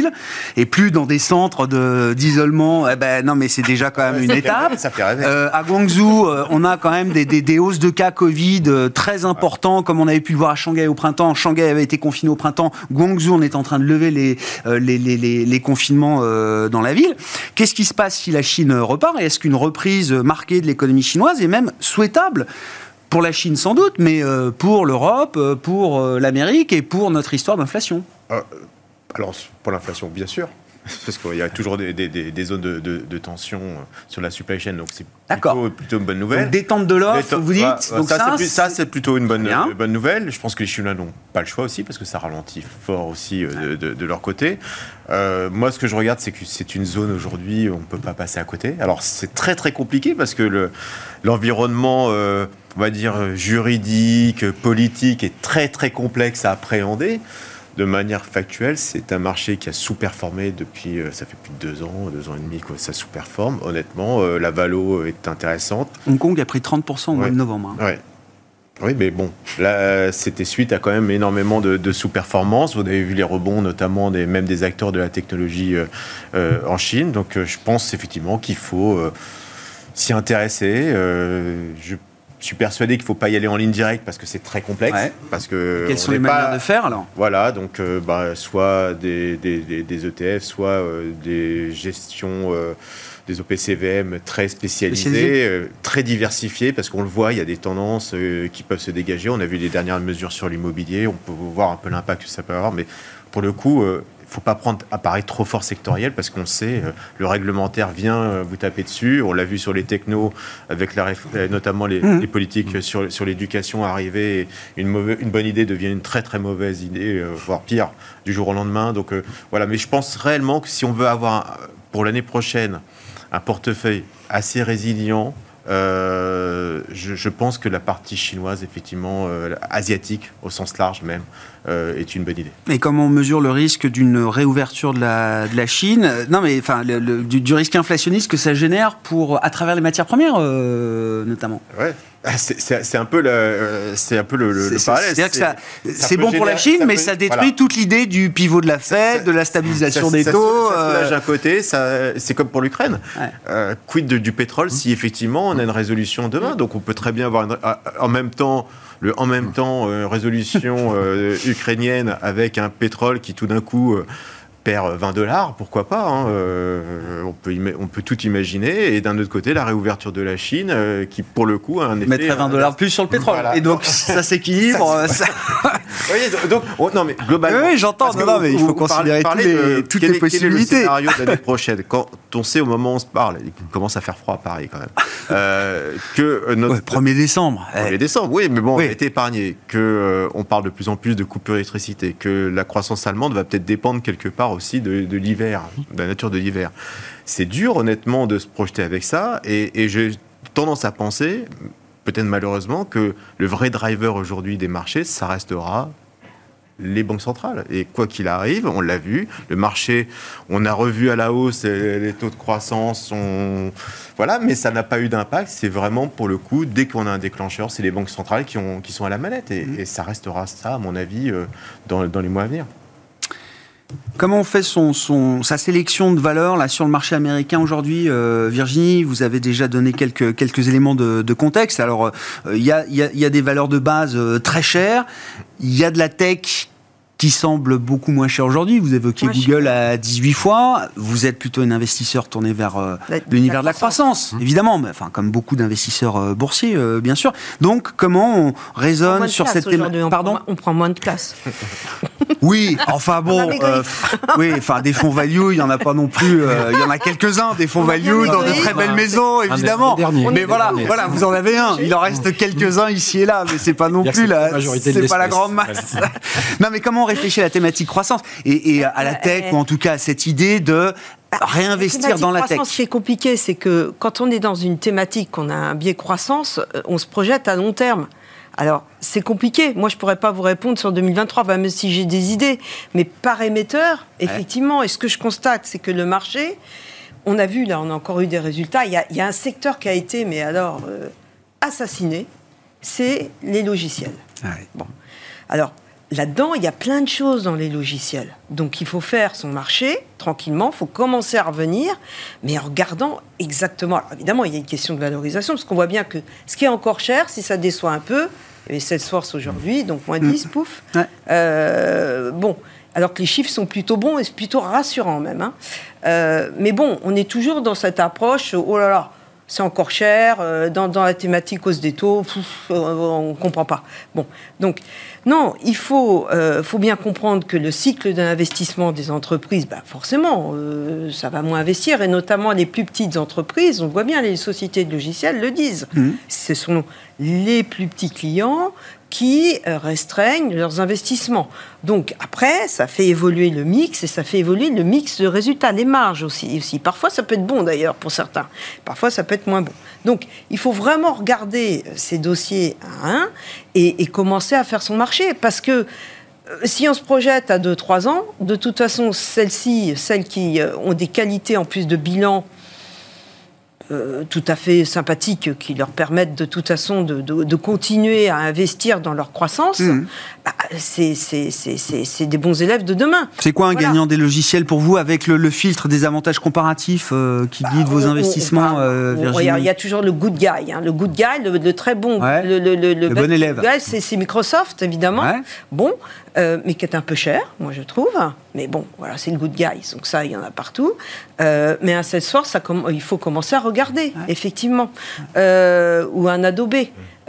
et plus dans des centres de- d'isolement. Eh ben, non, mais c'est déjà quand même une étape. Ça fait rêver. Euh, à Guangzhou, euh, on a quand même des, des- des hausses de cas Covid euh, très importants, comme on avait pu le voir à Shanghai au printemps. Shanghai avait été confiné au printemps. Guangzhou, on est en train de lever les, les, les- les- les confinements dans la ville. Qu'est-ce qui se passe si la Chine repart? Et est-ce qu'une reprise marquée de l'économie chinoise est même souhaitable? Pour la Chine sans doute, mais pour l'Europe, pour l'Amérique et pour notre histoire d'inflation Alors, pour l'inflation, bien sûr. Parce qu'il y a toujours des, des- des- des zones de, de- de tension euh, sur la supply chain, donc c'est plutôt, plutôt une bonne nouvelle. Donc, Détente de l'offre, vous dites Donc ça, c'est plutôt une bonne, nouvelle. Je pense que les Chinois n'ont pas le choix aussi parce que ça ralentit fort aussi euh, de, leur côté. Euh, moi, ce que je regarde, c'est que c'est une zone aujourd'hui où on ne peut pas passer à côté. Alors, c'est très très compliqué parce que le- l'environnement, euh, on va dire juridique, politique, est très très complexe à appréhender. De manière factuelle, c'est un marché qui a sous-performé depuis, euh, ça fait plus de deux ans, deux ans et demi que ça sous-performe. Honnêtement, euh, la valo est intéressante. Hong Kong a pris 30% au mois de novembre. hein. Ouais. Oui, mais bon, là, c'était suite à quand même énormément de, de sous-performances. Vous avez vu les rebonds, notamment des, même des acteurs de la technologie euh, en Chine. Donc, je pense effectivement qu'il faut euh, s'y intéresser. Euh, je suis persuadé qu'il ne faut pas y aller en ligne directe parce que c'est très complexe. Ouais. Parce que Quelles on sont les pas- manières de faire alors voilà, donc euh, bah, soit des, des- des- des ETF, soit euh, des gestions, euh, des OPCVM très spécialisées, très diversifiées, parce qu'on le voit, il y a des tendances qui peuvent se dégager. On a vu les dernières mesures sur l'immobilier, on peut voir un peu l'impact que ça peut avoir, mais pour le coup, faut pas prendre un pari trop fort sectoriel, parce qu'on sait, euh, le réglementaire vient euh, vous taper dessus. On l'a vu sur les technos, avec la réf- euh, notamment les, Mhm. les politiques sur, sur l'éducation arriver. Une, mauvaise- une bonne idée devient une très très mauvaise idée, euh, voire pire, du jour au lendemain. Donc euh, voilà, mais je pense réellement que si on veut avoir pour l'année prochaine un portefeuille assez résilient, euh, je, je pense que la partie chinoise, effectivement, euh, asiatique au sens large même, euh, est une bonne idée. Et comment on mesure le risque d'une réouverture de la, de la Chine Non, mais enfin, le- le- du, du risque inflationniste que ça génère pour, à travers les matières premières, notamment. Ouais. Ah, C'est un peu le, euh, c'est un peu le, parallèle. C'est bon pour la Chine, ça mais peut- ça détruit voilà. toute l'idée du pivot de la Fed, de la stabilisation ça- des ça- taux. Ça, euh, soulage côté, c'est comme pour l'Ukraine. Ouais. Euh, quid de- du pétrole si effectivement on a une résolution demain? Donc on peut très bien avoir une- ah, en même temps le en même temps euh, résolution ukrainienne avec un pétrole qui tout d'un coup perd 20 dollars, pourquoi pas hein, euh, on, peut on peut tout imaginer. Et d'un autre côté, la réouverture de la Chine, euh, qui pour le coup a un effet. mettrait 20 dollars plus sur le pétrole. Voilà. Et donc, ça s'équilibre. euh, ça- voyez, donc, oh, non, mais globalement. Oui, oui, j'entends, non, mais il faut considérer parlez tous les- de toutes quel les est- quel est possibilités. le scénario de l'année prochaine, quand on sait au moment où on se parle, il commence à faire froid à Paris quand même, euh, que euh, notre. Ouais, 1er décembre. Eh, 1er décembre, oui, mais bon, Oui. on a été épargné, que euh, on parle de plus en plus de coupures d'électricité, que la croissance allemande va peut-être dépendre quelque part aussi de, de l'hiver, de la nature de l'hiver. C'est dur, honnêtement, de se projeter avec ça, et, et j'ai tendance à penser, peut-être malheureusement, que le vrai driver aujourd'hui des marchés, ça restera les banques centrales. Et quoi qu'il arrive, on l'a vu, le marché, on a revu à la hausse les les taux de croissance, voilà, mais ça n'a pas eu d'impact. C'est vraiment pour le coup, dès qu'on a un déclencheur, c'est les banques centrales qui, ont, qui sont à la manette. Et, et ça restera ça, à mon avis, euh, dans, dans les mois à venir. Comment on fait son, son- sa sélection de valeurs là, sur le marché américain aujourd'hui euh, Virginie, vous avez déjà donné quelques, quelques éléments de, de contexte. Alors, euh, il y, a, il y a- il y a des valeurs de base euh, très chères. Il y a de la tech qui semble beaucoup moins chère aujourd'hui. Vous évoquiez Moins Google à 18 fois. Vous êtes plutôt un investisseur tourné vers euh, l'univers de la croissance, évidemment, mais enfin, comme beaucoup d'investisseurs euh, boursiers, euh, bien sûr. Donc, comment on On raisonne sur cette thématique on Pardon prend, on prend moins de place. Oui, enfin bon, euh, oui, enfin des fonds value, il y en a pas non plus. euh, il y en a quelques-uns des fonds value dans de très belles maisons, évidemment. dernier. Mais voilà, voilà, vous en avez un. Il en reste quelques-uns ici et là, mais c'est pas non plus la, c'est pas la grande masse. non, mais comment on réfléchit à la thématique croissance et, et à la tech ou en tout cas à cette idée de réinvestir dans la tech. Ce qui est compliqué, c'est que quand on est dans une thématique, qu'on a un biais croissance, euh, on se projette à long terme. Alors, c'est compliqué. Moi, je pourrais pas vous répondre sur 2023, bah, même si j'ai des idées. Mais par émetteur, effectivement, et ce que je constate, c'est que le marché, on a vu, là, on a encore eu des résultats. Il y a, il y a un secteur qui a été, mais alors, euh, assassiné, c'est les logiciels. Ouais. Bon. Alors, là-dedans, il y a plein de choses dans les logiciels. Donc, il faut faire son marché tranquillement, il faut commencer à revenir, mais en regardant exactement. Alors, évidemment, il y a une question de valorisation, parce qu'on voit bien que ce qui est encore cher, si ça déçoit un peu, et Salesforce aujourd'hui, donc moins 10, pouf. Ouais. Euh, bon. Alors que les chiffres sont plutôt bons et c'est plutôt rassurant même. hein. Euh, mais bon, on est toujours dans cette approche, oh là là, c'est encore cher, euh, dans, dans la thématique hausse des taux, pff, on ne comprend pas. Bon, donc, non, il faut, euh, faut bien comprendre que le cycle d'investissement des entreprises, bah forcément, euh, ça va moins investir, et notamment les plus petites entreprises, on voit bien, les sociétés de logiciels le disent. Ce sont les plus petits clients qui euh, restreignent leurs investissements. Donc après, ça fait évoluer le mix et ça fait évoluer le mix de résultats, les marges aussi. aussi. Parfois, ça peut être bon d'ailleurs pour certains. Parfois, ça peut être moins bon. Donc, il faut vraiment regarder euh, ces dossiers à un et, et commencer à faire son marché parce que euh, si on se projette à 2-3 ans, de toute façon, celles-ci, celles qui ont des qualités en plus de bilan euh, tout à fait sympathiques qui leur permettent de toute façon de, de- de continuer à investir dans leur croissance, Mhm. bah, c'est- des bons élèves de demain. C'est quoi un Voilà. gagnant des logiciels pour vous avec le, le filtre des avantages comparatifs euh, qui guide vos On- on- investissements, on- euh, Virginie Il y a- toujours le good guy. hein. Le good guy, le, le très bon, Ouais. le, bon élève. c'est c'est Microsoft, évidemment. Ouais. Bon, euh, mais qui est un peu cher, moi je trouve. Mais bon, voilà, c'est le good guy. Donc ça, il y en a partout. Euh, mais un Salesforce, ça il faut commencer à regarder, effectivement. Euh, ou un Adobe.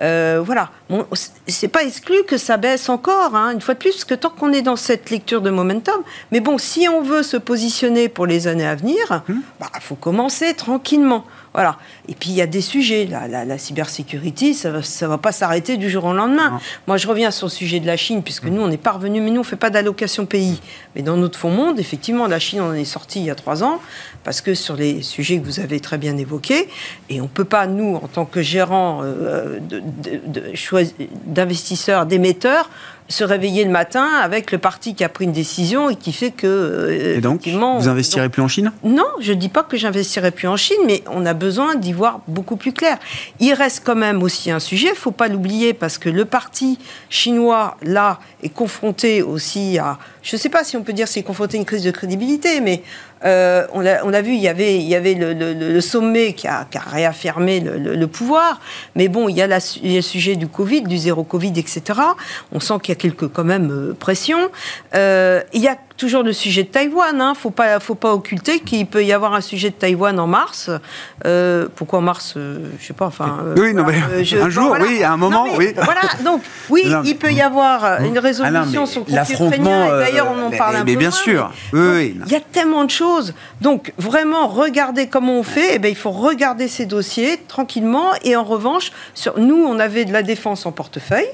Euh, voilà. Bon, c'est pas exclu que ça baisse encore, hein, une fois de plus, parce que tant qu'on est dans cette lecture de momentum, mais bon, si on veut se positionner pour les années à venir, il faut commencer tranquillement. Voilà. Et puis il y a des sujets. La, la, la cybersécurité, ça ça va pas s'arrêter du jour au lendemain. Moi, je reviens sur le sujet de la Chine, puisque nous, on n'est pas revenu, mais nous, on fait pas d'allocation pays. Mais dans notre fonds monde, effectivement, la Chine, on en est sorti il y a trois ans, parce que sur les sujets que vous avez très bien évoqués, et on peut pas, nous, en tant que gérants euh, d'investisseurs, d'émetteurs, se réveiller le matin avec le parti qui a pris une décision et qui fait que euh, Et donc, vous investirez plus en Chine? Non, je ne dis pas que j'investirai plus en Chine, mais on a besoin d'y voir beaucoup plus clair. Il reste quand même aussi un sujet, il ne faut pas l'oublier, parce que le parti chinois, là, est confronté aussi à... Je ne sais pas si on peut dire c'est confronté à une crise de crédibilité, mais euh, on l'a vu, il y avait, il y avait le, le- le sommet qui a, qui a réaffirmé le, le- pouvoir, mais bon, il y, a la il y a le sujet du Covid, du zéro Covid, etc. On sent qu'il y a quelques quand même euh, pressions. Euh, il y a toujours le sujet de Taïwan. Hein. Faut pas, faut pas occulter qu'il peut y avoir un sujet de Taïwan en mars. Euh, pourquoi en mars euh, Je sais pas. Enfin. euh, Oui, non, mais euh, je- un jour, oui, à un moment, Non, mais oui. Voilà. Donc, oui, Non, il peut y avoir une Ah non, résolution mais sur le conflit ukrainien. D'ailleurs, on en mais- parle un mais peu bien moins, sûr. mais- Oui. Il y a tellement de choses. Donc, vraiment, regarder comment on fait. Eh ben, il faut regarder ces dossiers tranquillement. Et en revanche, sur, nous, on avait de la défense en portefeuille.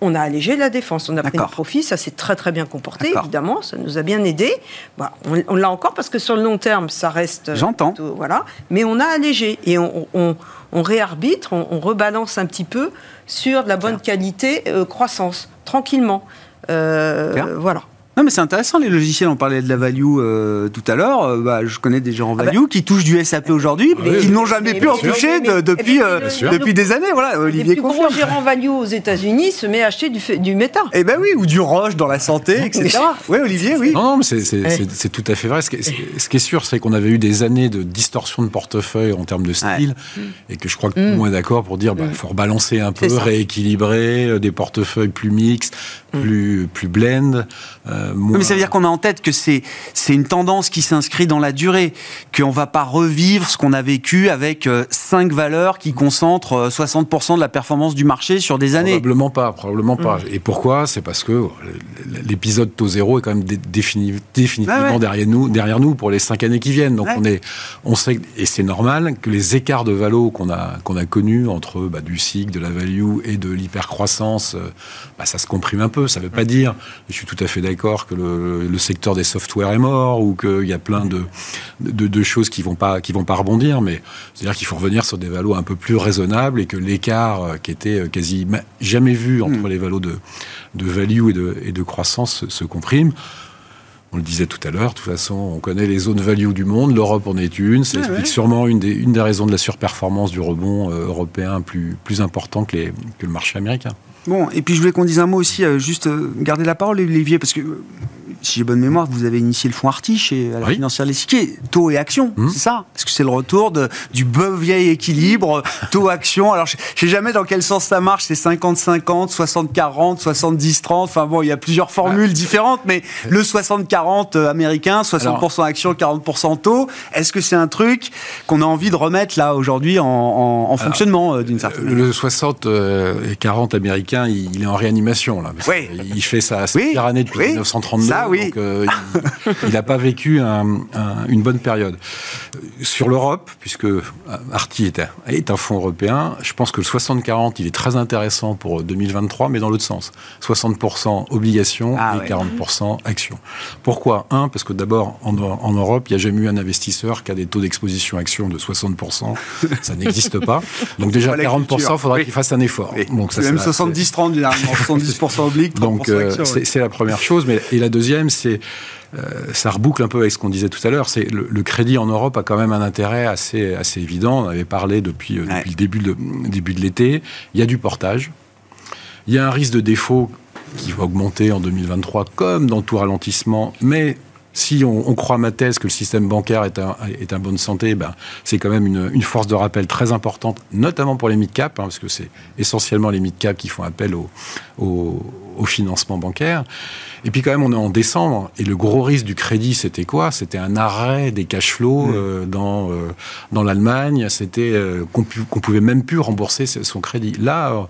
On a allégé la défense, on a pris le D'accord. profit, ça s'est très très bien comporté, évidemment, ça nous a bien aidé. On on l'a encore parce que sur le long terme, ça reste. J'entends. plutôt- Voilà, mais on a allégé et on, on- on réarbitre, on, rebalance un petit peu sur de la bonne qualité euh, croissance, tranquillement. Euh, voilà. Non, mais c'est intéressant les logiciels. On parlait de la value euh, tout à l'heure. Euh, bah, je connais des gens en Ah bah- value qui touchent du SAP aujourd'hui, Mais- qui n'ont jamais mais- pu en toucher mais- de- mais- depuis, euh, depuis des années. Voilà, Olivier plus gros confirme. gérants value aux États-Unis se met à acheter du, du méta. Eh ben oui, ou du Roche dans la santé, etc. Oui, Olivier, oui. Non, non, mais c'est- c'est tout à fait vrai. Ce qui est, ce qui est sûr, c'est qu'on avait eu des années de distorsion de portefeuille en termes de style, et que je crois que tout le monde est d'accord pour dire qu'il faut rebalancer un peu, rééquilibrer, des portefeuilles plus mixtes, plus, plus blend. Euh, euh, mais ça veut dire qu'on a en tête que c'est c'est une tendance qui s'inscrit dans la durée, qu'on va pas revivre ce qu'on a vécu avec euh, cinq valeurs qui concentrent euh, 60% de la performance du marché sur des années. Probablement pas, probablement pas. Et pourquoi? C'est parce que l'épisode taux zéro est quand même dé- défini- définitivement Ah ouais. derrière nous, derrière nous pour les cinq années qui viennent. Donc Ouais. on est, on sait et c'est normal que les écarts de valo qu'on a qu'on a connus entre bah, du cycle, de la value et de l'hypercroissance, euh, bah, ça se comprime un peu. Ça veut pas dire, je suis tout à fait d'accord que le, le secteur des softwares est mort ou qu'il y a plein de, de, de choses qui vont pas qui vont pas rebondir, mais c'est-à-dire qu'il faut revenir sur des valos un peu plus raisonnables et que l'écart euh, qui était euh, quasi ma- jamais vu entre Mm. les valos de, de value et de, et de croissance se, se comprime. On le disait tout à l'heure, de toute façon, on connaît les zones value du monde, l'Europe en est une, ça Ouais, explique ouais. sûrement une des, une des raisons de la surperformance du rebond euh, européen plus, plus important que, les, que le marché américain. Bon, et puis je voulais qu'on dise un mot aussi, euh, juste euh, garder la parole, Olivier, parce que euh, si j'ai bonne mémoire, vous avez initié le fonds Arti chez à la Oui. financière Lessiquier, taux et action, Mhm. c'est ça? Est-ce que c'est le retour de, du beau vieil équilibre, taux action? Alors je je sais jamais dans quel sens ça marche, c'est 50-50, 60-40, 70-30, enfin bon, il y a plusieurs formules différentes, mais le 60-40 euh, américain, 60% action, 40% taux, est-ce que c'est un truc qu'on a envie de remettre là aujourd'hui en, en- en fonctionnement euh, d'une certaine Euh, Le 60 euh, et 40 américain, il, il est en réanimation là. parce Oui. Il fait sa sa Oui. année depuis Oui. 1932. Ça, oui. Donc euh, il n'a pas vécu un- un- une bonne période. Sur l'Europe, puisque Arti est un, est un fonds européen, je pense que le 60-40, il est très intéressant pour 2023, mais dans l'autre sens. 60% obligations Ah et ouais. 40% actions. Pourquoi? Un, parce que d'abord, en, en Europe, il n'y a jamais eu un investisseur qui a des taux d'exposition actions de 60%. Ça n'existe pas. Donc déjà, Pas la 40%, il faudra Oui. qu'il fasse un effort. Oui. Donc ça, même c'est la- 70-30 généralement, 70% oblique, 30% donc euh, c'est la première chose. Mais, et la deuxième, c'est euh, ça reboucle un peu avec ce qu'on disait tout à l'heure. C'est le, le crédit en Europe a quand même un intérêt assez assez évident. On avait parlé depuis euh, Ouais. depuis le début de début de l'été. Il y a du portage. Il y a un risque de défaut qui va augmenter en 2023, comme dans tout ralentissement, mais si on, on croit ma thèse que le système bancaire est, un, est en bonne santé, ben, c'est quand même une, une force de rappel très importante, notamment pour les mid-cap, hein, parce que c'est essentiellement les mid-cap qui font appel au, au, au financement bancaire. Et puis quand même, on est en décembre, et le gros risque du crédit, c'était quoi? C'était un arrêt des cash flows euh, dans, euh, dans l'Allemagne, c'était euh, qu'on qu'on pouvait même plus rembourser son crédit. Là,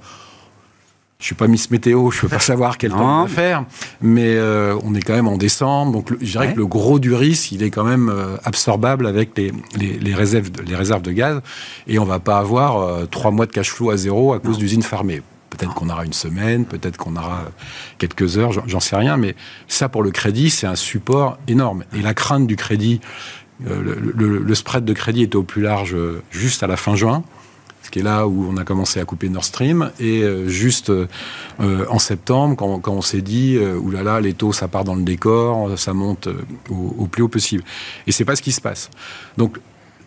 je suis pas Miss Météo, je peux pas savoir quel temps on va faire, mais euh, on est quand même en décembre, donc le- je dirais Ouais. que le gros du risque, il est quand même euh, absorbable avec les, les, les réserves, de- les réserves de gaz, et on va pas avoir euh, trois mois de cash flow à zéro à cause d'usines fermées. Peut-être qu'on aura une semaine, peut-être qu'on aura quelques heures, j'en- j'en sais rien, mais ça pour le crédit, c'est un support énorme. Et la crainte du crédit, euh, le, le- le spread de crédit était au plus large euh, juste à la fin juin qui est là où on a commencé à couper Nord Stream, et euh, juste euh, euh, en septembre, quand, on s'est dit, oulala, les taux, ça part dans le décor, ça monte au, au plus haut possible. Et c'est pas ce qui se passe. Donc,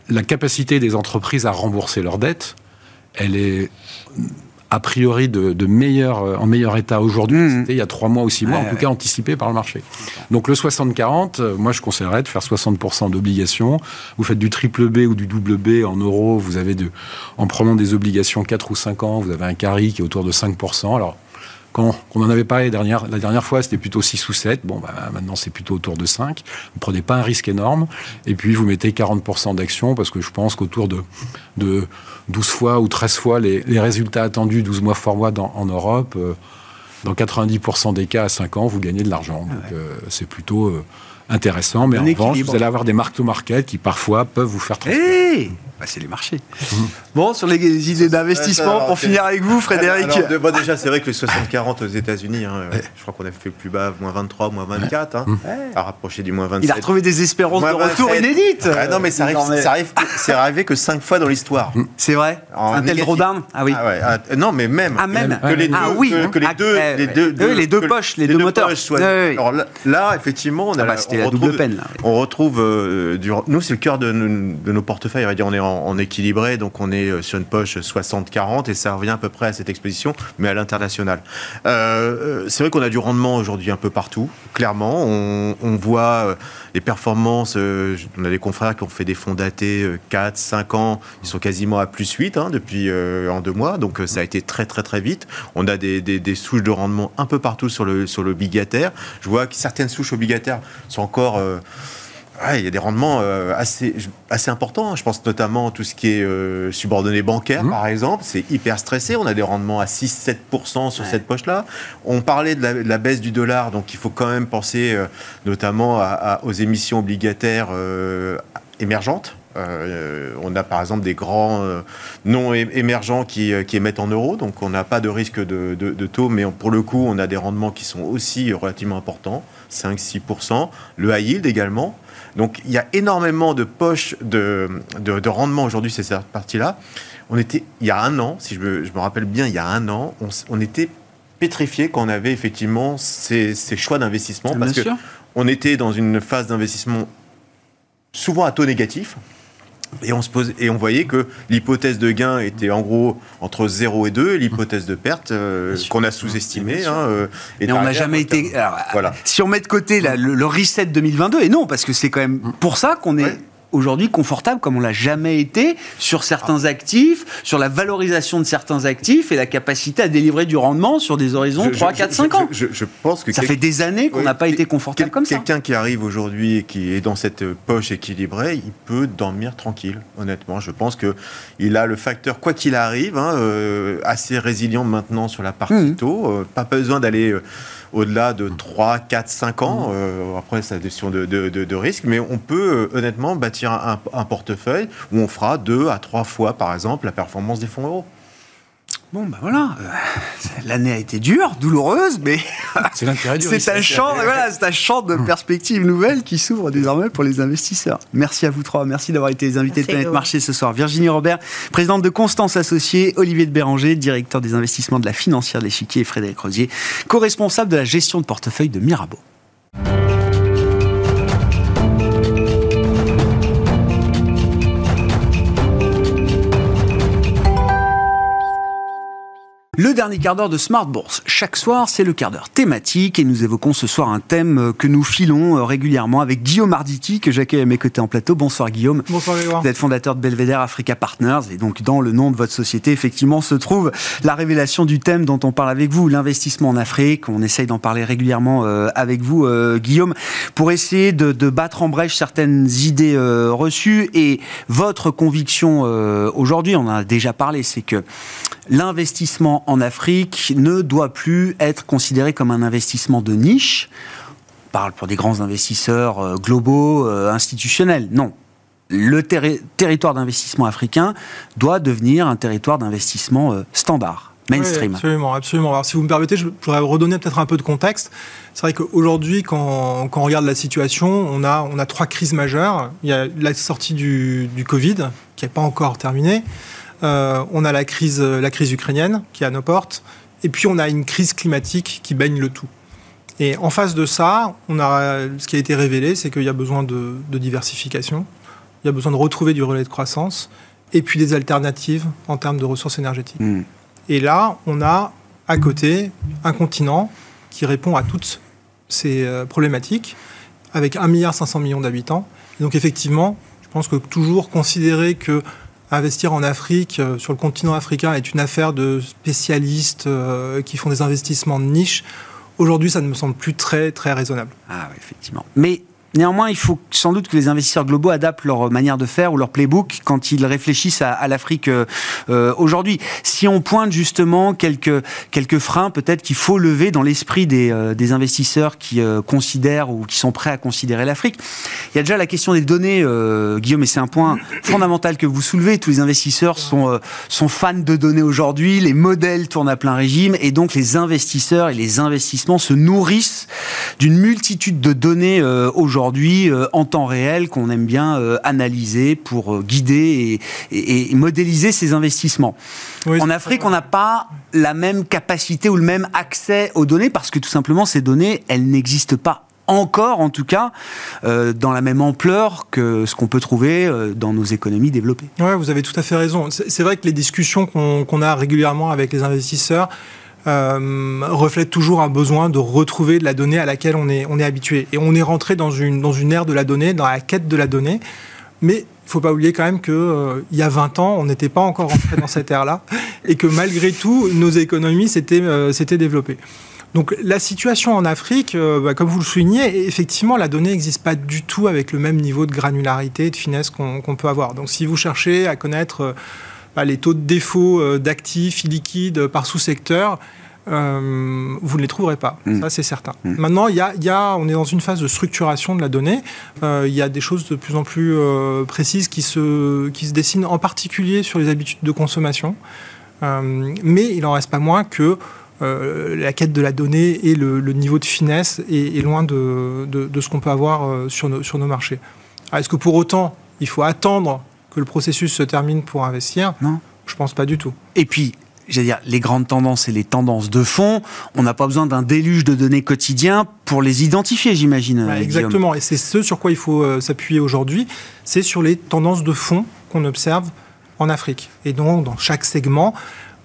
la capacité des entreprises à rembourser leurs dettes, elle est a priori de, de meilleur, euh, en meilleur état aujourd'hui Mhm. c'était il y a trois mois ou six mois, Ouais, en tout ouais. cas anticipé par le marché. Donc le 60-40, euh, moi je conseillerais de faire 60% d'obligations. Vous faites du triple B ou du double B en euros, vous avez de, en prenant des obligations 4 ou 5 ans, vous avez un carry qui est autour de 5%. Alors quand on en avait parlé la dernière, la dernière fois, c'était plutôt 6 ou 7. Bon, bah, maintenant, c'est plutôt autour de 5. Vous prenez pas un risque énorme. Et puis, vous mettez 40% d'actions parce que je pense qu'autour de, de 12 fois ou 13 fois les, les résultats attendus 12 mois forward en, en Europe, euh, dans 90% des cas, à 5 ans, vous gagnez de l'argent. Donc, euh, c'est plutôt euh, intéressant. Mais en revanche, équilibre. vous allez avoir des marques to market qui parfois peuvent vous faire transpirer. Hey Bah, c'est les marchés. Bon, sur les idées d'investissement, pour finir avec vous, Frédéric. Alors, de- bon, déjà, c'est vrai que le 60-40 aux États-Unis, hein, euh, je crois qu'on a fait plus bas, moins 23, moins 24, hein, à rapprocher du moins 27. il a retrouvé des espérances Moins de retour 27. inédites. Ah non, mais ça arrive, Désormais. ça arrive, que- c'est arrivé que 5 fois dans l'histoire. C'est vrai En Un tel négatif. drawdown Ah oui. Ah ouais, ah, non, mais même. Ah, même. Que les deux, Ah oui. que, que les Ah, deux, ouais, les ouais. deux, les deux poches, les deux moteurs. soient- Ouais, ouais. Alors là, effectivement, on a Ah bah, la- c'était on la retrouve- double peine. On retrouve, euh, nous, c'est le cœur de, nos- de nos portefeuilles. On va dire, on est en, en, équilibré, donc on est sur une poche 60-40 et ça revient à peu près à cette exposition, mais à l'international. c'est vrai qu'on a du rendement aujourd'hui un peu partout, clairement. On, voit les performances, on a des confrères qui ont fait des fonds datés 4, 5 ans, ils sont quasiment à plus 8 hein, depuis en deux mois, donc ça a été très très très vite. On a des, des, souches de rendement un peu partout sur le sur l'obligataire. Je vois que certaines souches obligataires sont encore euh, il y a des rendements euh, assez, assez importants. Je pense notamment à tout ce qui est euh, subordonné bancaire, mmh. par exemple. C'est hyper stressé. On a des rendements à 6-7% sur cette poche-là. On parlait de la, baisse du dollar, donc il faut quand même penser notamment aux émissions obligataires émergentes. Euh, on a par exemple des grands euh, non émergents euh, qui, émettent en euros, donc on n'a pas de risque de, taux, mais pour le coup, on a des rendements qui sont aussi relativement importants, 5-6%. Le high yield également. Donc il y a énormément de poches de, de, rendement aujourd'hui, c'est cette partie-là. On était, il y a un an, si je me, rappelle bien, il y a un an, on, était pétrifié quand on avait effectivement ces, choix d'investissement, parce que on était dans une phase d'investissement souvent à taux négatif. Et on, se pose, et on voyait que l'hypothèse de gain était en gros entre 0 et 2, et l'hypothèse de perte euh, qu'on a sous-estimée. Hein, euh, et on n'a jamais été. voilà. Si on met de côté le, reset 2022, et non, parce que c'est quand même pour ça qu'on est aujourd'hui confortable comme on l'a jamais été sur certains actifs, sur la valorisation de certains actifs et la capacité à délivrer du rendement sur des horizons 3, 4, 5 ans. Je, pense que ça fait des années qu'on n'a pas été confortable comme ça. Quelqu'un qui arrive aujourd'hui et qui est dans cette poche équilibrée, il peut dormir tranquille, honnêtement. Je pense que il a le facteur, quoi qu'il arrive, hein, euh, assez résilient maintenant sur la partie mmh. taux. Euh, pas besoin d'aller... Euh, au-delà de 3, 4, 5 ans. Mmh. Euh, après, c'est la question de, de, risque, mais on peut euh, honnêtement bâtir un, un, portefeuille où on fera 2 à 3 fois, par exemple, la performance des fonds euros. Bon, ben voilà, euh, l'année a été dure, douloureuse, mais c'est un champ, voilà, c'est un champ de perspectives nouvelles qui s'ouvre désormais pour les investisseurs. Merci à vous trois, merci d'avoir été les invités de Planète Marché ce soir. Virginie Robert, présidente de Constance Associée, Olivier de Béranger, directeur des investissements de la financière de l'échiquier, et Frédéric Rosier, co-responsable de la gestion de portefeuille de Mirabeau. Le dernier quart d'heure de Smart Bourse. Chaque soir, c'est le quart d'heure thématique et nous évoquons ce soir un thème que nous filons euh, régulièrement avec Guillaume Arditi, que j'accueille à mes côtés en plateau. Bonsoir Guillaume. Bonsoir Grégoire. Vous êtes fondateur de Belvedere Africa Partners et donc dans le nom de votre société, effectivement, se trouve la révélation du thème dont on parle avec vous, l'investissement en Afrique. On essaye d'en parler régulièrement euh, avec vous, euh, Guillaume, pour essayer de, battre en brèche certaines idées reçues et votre conviction aujourd'hui, on en a déjà parlé, c'est que l'investissement en Afrique ne doit plus être considéré comme un investissement de niche. On parle pour des grands investisseurs euh, globaux, euh, institutionnels. Non. Le territoire d'investissement africain doit devenir un territoire d'investissement euh, standard. Mainstream. absolument, absolument. Alors, si vous me permettez, je pourrais redonner peut-être un peu de contexte. C'est vrai qu'aujourd'hui, quand, on regarde la situation, on a, trois crises majeures. Il y a la sortie du Covid, qui n'est pas encore terminée. Euh, on a la crise, la crise ukrainienne qui est à nos portes, et puis on a une crise climatique qui baigne le tout. Et en face de ça, on a, ce qui a été révélé, c'est qu'il y a besoin de, diversification, il y a besoin de retrouver du relais de croissance, et puis des alternatives en termes de ressources énergétiques. Hmm. Et là, on a à côté un continent qui répond à toutes ces euh, problématiques, avec 1,5 milliard millions d'habitants. Donc effectivement, je pense que toujours considérer que investir en Afrique, euh, sur le continent africain, est une affaire de spécialistes euh, qui font des investissements de niche. Aujourd'hui, ça ne me semble plus très, très raisonnable. Ah effectivement. Mais Néanmoins, il faut sans doute que les investisseurs globaux adaptent leur manière de faire ou leur playbook quand ils réfléchissent à, l'Afrique euh, euh, aujourd'hui. Si on pointe justement quelques, quelques freins, peut-être qu'il faut lever dans l'esprit des, euh, des, investisseurs qui considèrent ou qui sont prêts à considérer l'Afrique. Il y a déjà la question des données, Guillaume, et c'est un point fondamental que vous soulevez. Tous les investisseurs sont, sont fans de données aujourd'hui, les modèles tournent à plein régime, et donc les investisseurs et les investissements se nourrissent d'une multitude de données aujourd'hui aujourd'hui euh, en temps réel qu'on aime bien euh, analyser pour euh, guider et, modéliser ces investissements. en Afrique, on n'a pas la même capacité ou le même accès aux données parce que tout simplement ces données, elles n'existent pas encore en tout cas euh, dans la même ampleur que ce qu'on peut trouver euh, dans nos économies développées. Oui, vous avez tout à fait raison. C'est vrai que les discussions qu'on a régulièrement avec les investisseurs euh, reflètent toujours un besoin de retrouver de la donnée à laquelle on est, on est habitué. Et on est rentré dans une, dans une ère de la donnée, dans la quête de la donnée. Mais il faut pas oublier quand même qu'il euh, y a 20 ans, on n'était pas encore rentré dans cette ère-là, et que malgré tout, nos économies s'étaient euh, développées. Donc la situation en Afrique, bah, comme vous le soulignez, effectivement, la donnée n'existe pas du tout avec le même niveau de granularité et de finesse qu'on peut avoir. Donc si vous cherchez à connaître bah, les taux de défaut euh, d'actifs liquides par sous-secteur, vous ne les trouverez pas, mm. ça c'est certain. Mm. Maintenant, y y a, on est dans une phase de structuration de la donnée. Il y a des choses de plus en plus précises qui se, qui se dessinent, en particulier sur les habitudes de consommation. mais il n'en reste pas moins que euh, la quête de la donnée et le, niveau de finesse est, loin de, ce qu'on peut avoir euh, sur nos, sur nos marchés. Est-ce que pour autant, il faut attendre que le processus se termine pour investir Non. Je pense pas du tout. Et puis, j'allais dire, les grandes tendances et les tendances de fond, on n'a pas besoin d'un déluge de données quotidien pour les identifier, j'imagine. exactement, et c'est ce sur quoi il faut euh, s'appuyer aujourd'hui, c'est sur les tendances de fond qu'on observe en Afrique. Et donc, dans chaque segment,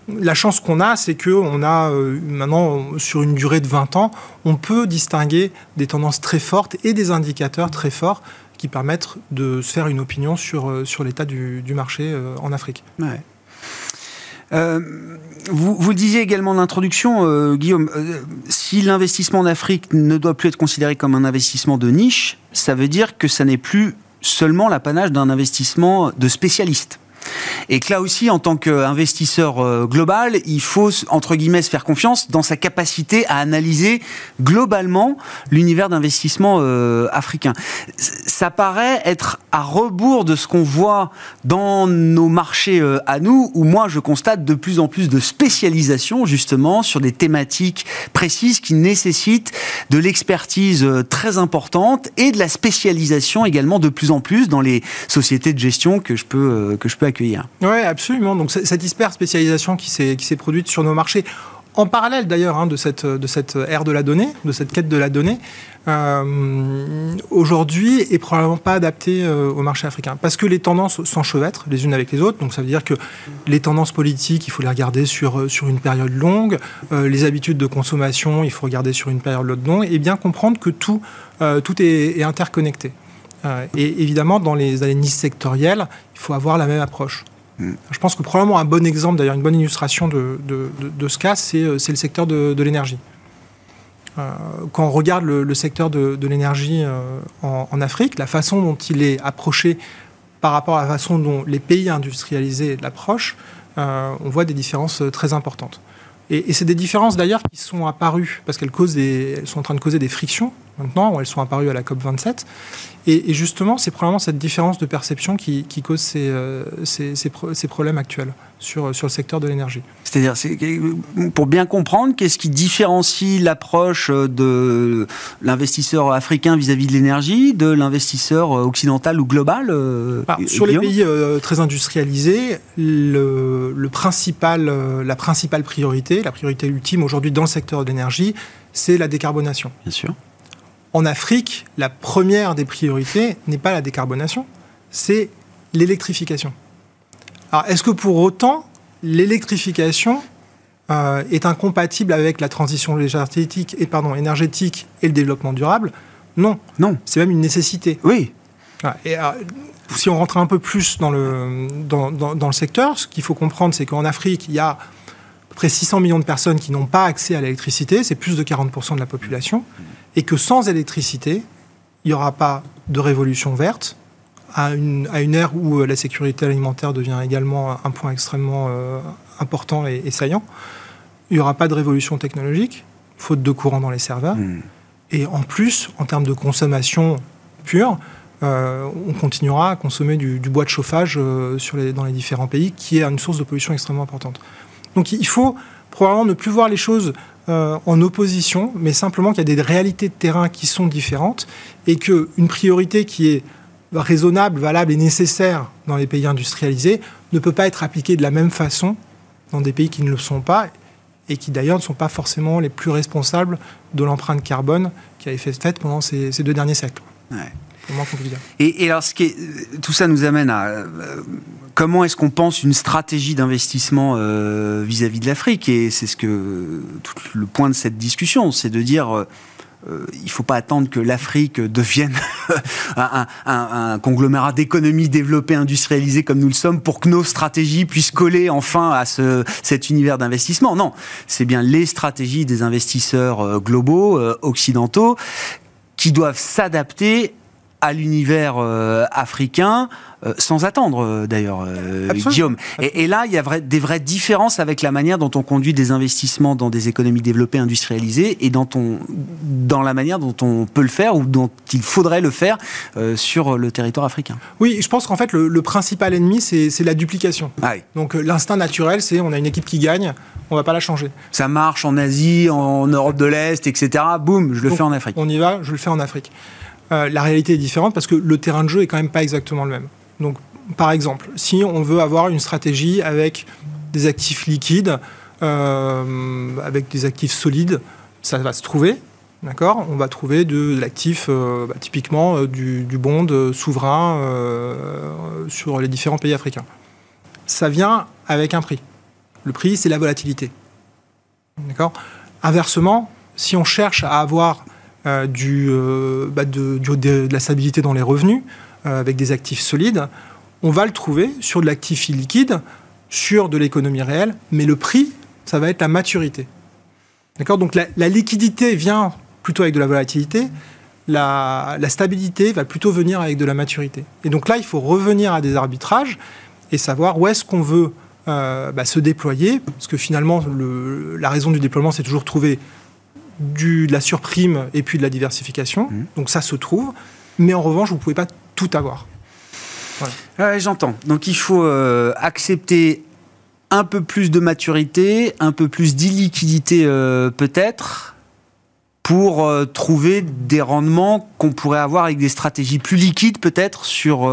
la chance qu'on a, c'est qu'on a euh, maintenant, sur une durée de 20 ans, on peut distinguer des tendances très fortes et des indicateurs très forts qui permettent de se faire une opinion sur, euh, sur l'état du, marché euh, en Afrique. vous, vous, le disiez également en introduction, Guillaume, si l'investissement en Afrique ne doit plus être considéré comme un investissement de niche, ça veut dire que ça n'est plus seulement l'apanage d'un investissement de spécialiste. Et que là aussi, en tant qu'investisseur euh, global, il faut, entre guillemets, se faire confiance dans sa capacité à analyser globalement l'univers d'investissement euh, africain. Ça paraît être à rebours de ce qu'on voit dans nos marchés euh, à nous, où moi, je constate de plus en plus de spécialisation, justement, sur des thématiques précises qui nécessitent de l'expertise très importante et de la spécialisation également de plus en plus dans les sociétés de gestion que je peux, que je peux oui, absolument. Donc cette hyper spécialisation qui s'est produite sur nos marchés, en parallèle d'ailleurs hein, de, cette, de cette ère de la donnée, de cette quête de la donnée, euh, aujourd'hui est probablement pas adaptée euh, au marché africain. Parce que les tendances s'enchevêtrent les unes avec les autres. Donc ça veut dire que les tendances politiques, il faut les regarder sur, euh, sur une période longue. les habitudes de consommation, il faut regarder sur une période longue. Et bien comprendre que tout, tout est interconnecté. Euh, et évidemment, dans les niches sectorielles, il faut avoir la même approche. Mm. Je pense que probablement un bon exemple, d'ailleurs une bonne illustration de, ce cas, c'est euh, le secteur de, l'énergie. Euh, quand on regarde le, secteur de, l'énergie en, Afrique, la façon dont il est approché par rapport à la façon dont les pays industrialisés l'approchent, on voit des différences très importantes. Et, c'est des différences d'ailleurs qui sont apparues, parce qu'elles sont en train de causer des frictions maintenant, elles sont apparues à la COP27. Et, justement, c'est probablement cette différence de perception qui, cause ces, euh, ces, ces, problèmes actuels sur, sur le secteur de l'énergie. C'est-à-dire, pour bien comprendre, qu'est-ce qui différencie l'approche de l'investisseur africain vis-à-vis de l'énergie de l'investisseur occidental ou global euh, ah, Sur les pays euh, très industrialisés, le, le principal, la principale priorité, la priorité ultime aujourd'hui dans le secteur de l'énergie, c'est la décarbonation. Bien sûr. En Afrique, la première des priorités n'est pas la décarbonation, c'est l'électrification. Alors, est-ce que pour autant, l'électrification euh, est incompatible avec la transition énergétique et, pardon, énergétique et le développement durable? Non. Non. C'est même une nécessité. Oui. Et, si on rentre un peu plus dans le, dans, dans le secteur, ce qu'il faut comprendre, c'est qu'en Afrique, il y a à peu près 600 millions de personnes qui n'ont pas accès à l'électricité, c'est plus de 40% de la population et que sans électricité, il n'y aura pas de révolution verte, à une, à une ère où euh, la sécurité alimentaire devient également un point extrêmement euh, important et, saillant. Il n'y aura pas de révolution technologique, faute de courant dans les serveurs. Hmm. Et en plus, en termes de consommation pure, euh, on continuera à consommer du, bois de chauffage sur les, dans les différents pays, qui est une source de pollution extrêmement importante. Donc il faut probablement ne plus voir les choses euh, en opposition, mais simplement qu'il y a des réalités de terrain qui sont différentes et qu'une priorité qui est raisonnable, valable et nécessaire dans les pays industrialisés ne peut pas être appliquée de la même façon dans des pays qui ne le sont pas. et qui d'ailleurs ne sont pas forcément les plus responsables de l'empreinte carbone qui a été faite pendant ces, deux derniers siècles. Et, et, alors, ce qui est, tout ça nous amène à euh, comment est-ce qu'on pense une stratégie d'investissement euh, vis-à-vis de l'Afrique? Et c'est ce que le point de cette discussion, c'est de dire. Euh, il ne faut pas attendre que l'Afrique devienne un, conglomérat d'économies développées, industrialisées comme nous le sommes, pour que nos stratégies puissent coller enfin à ce, cet univers d'investissement. Non, c'est bien les stratégies des investisseurs globaux, occidentaux, qui doivent s'adapter à l'univers euh, africain euh, sans attendre euh, d'ailleurs Guillaume. Et, là il y a des vraies différences avec la manière dont on conduit des investissements dans des économies développées industrialisées et dans, dans la manière dont on peut le faire ou dont il faudrait le faire sur le territoire africain. Oui je pense qu'en fait le, principal ennemi c'est la duplication. Ah donc l'instinct naturel c'est on a une équipe qui gagne on va pas la changer. Ça marche en Asie en Europe de l'Est etc boum je le fais en Afrique. on y va je le fais en Afrique euh, la réalité est différente parce que le terrain de jeu est quand même pas exactement le même. Donc, par exemple, si on veut avoir une stratégie avec des actifs liquides, euh, avec des actifs solides, ça va se trouver. D'accord? On va trouver de, l'actif, euh, bah, typiquement du, du, bond souverain sur les différents pays africains. Ça vient avec un prix. Le prix, c'est la volatilité. D'accord? Inversement, si on cherche à avoir du, euh, bah, de, la stabilité dans les revenus, euh, avec des actifs solides, on va le trouver sur de l'actif illiquide, sur de l'économie réelle, mais le prix, ça va être la maturité. D'accord? Donc la, liquidité vient plutôt avec de la volatilité, la, stabilité va plutôt venir avec de la maturité. Et donc là, il faut revenir à des arbitrages et savoir où est-ce qu'on veut bah, se déployer, parce que finalement, la raison du déploiement, c'est toujours trouver du, de la surprime et puis de la diversification. Mmh. Donc ça se trouve. Mais en revanche, vous ne pouvez pas tout avoir. J'entends. Donc il faut euh, accepter un peu plus de maturité, un peu plus d'illiquidité euh, peut-être, pour euh, trouver des rendements qu'on pourrait avoir avec des stratégies plus liquides peut-être sur,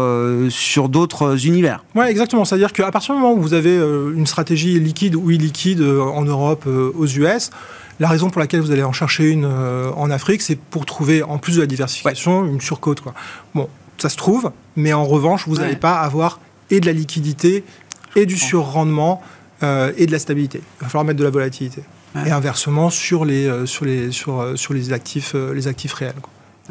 sur d'autres univers. Oui, exactement. C'est-à-dire qu'à partir du moment où vous avez une stratégie liquide ou illiquide en Europe, aux US, la raison pour laquelle vous allez en chercher une euh, en Afrique, c'est pour trouver, en plus de la diversification, une surcote. Quoi. Bon, ça se trouve, mais en revanche, vous n'allez pas avoir et de la liquidité, et du surrendement, euh, et de la stabilité. Il va falloir mettre de la volatilité. Et inversement, sur les, euh, sur les, sur, sur les, actifs, les actifs réels.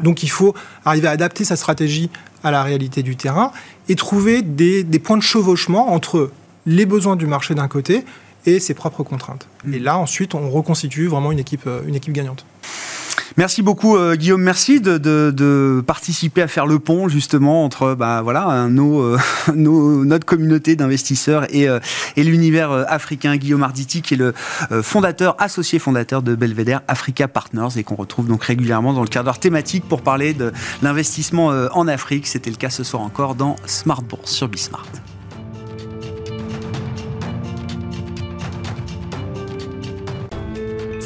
Donc il faut arriver à adapter sa stratégie à la réalité du terrain et trouver des, des points de chevauchement entre les besoins du marché d'un côté et ses propres contraintes. Et là, ensuite, on reconstitue vraiment une équipe, euh, une équipe gagnante. Merci beaucoup euh, Guillaume, merci de, participer à faire le pont justement entre bah, voilà, nos, euh, nos, notre communauté d'investisseurs et, et l'univers africain. Guillaume Arditi qui est le fondateur, associé fondateur de Belvedere Africa Partners et qu'on retrouve donc régulièrement dans le cadre thématique pour parler de l'investissement en Afrique. C'était le cas ce soir encore dans Smart Bourse sur Bismart.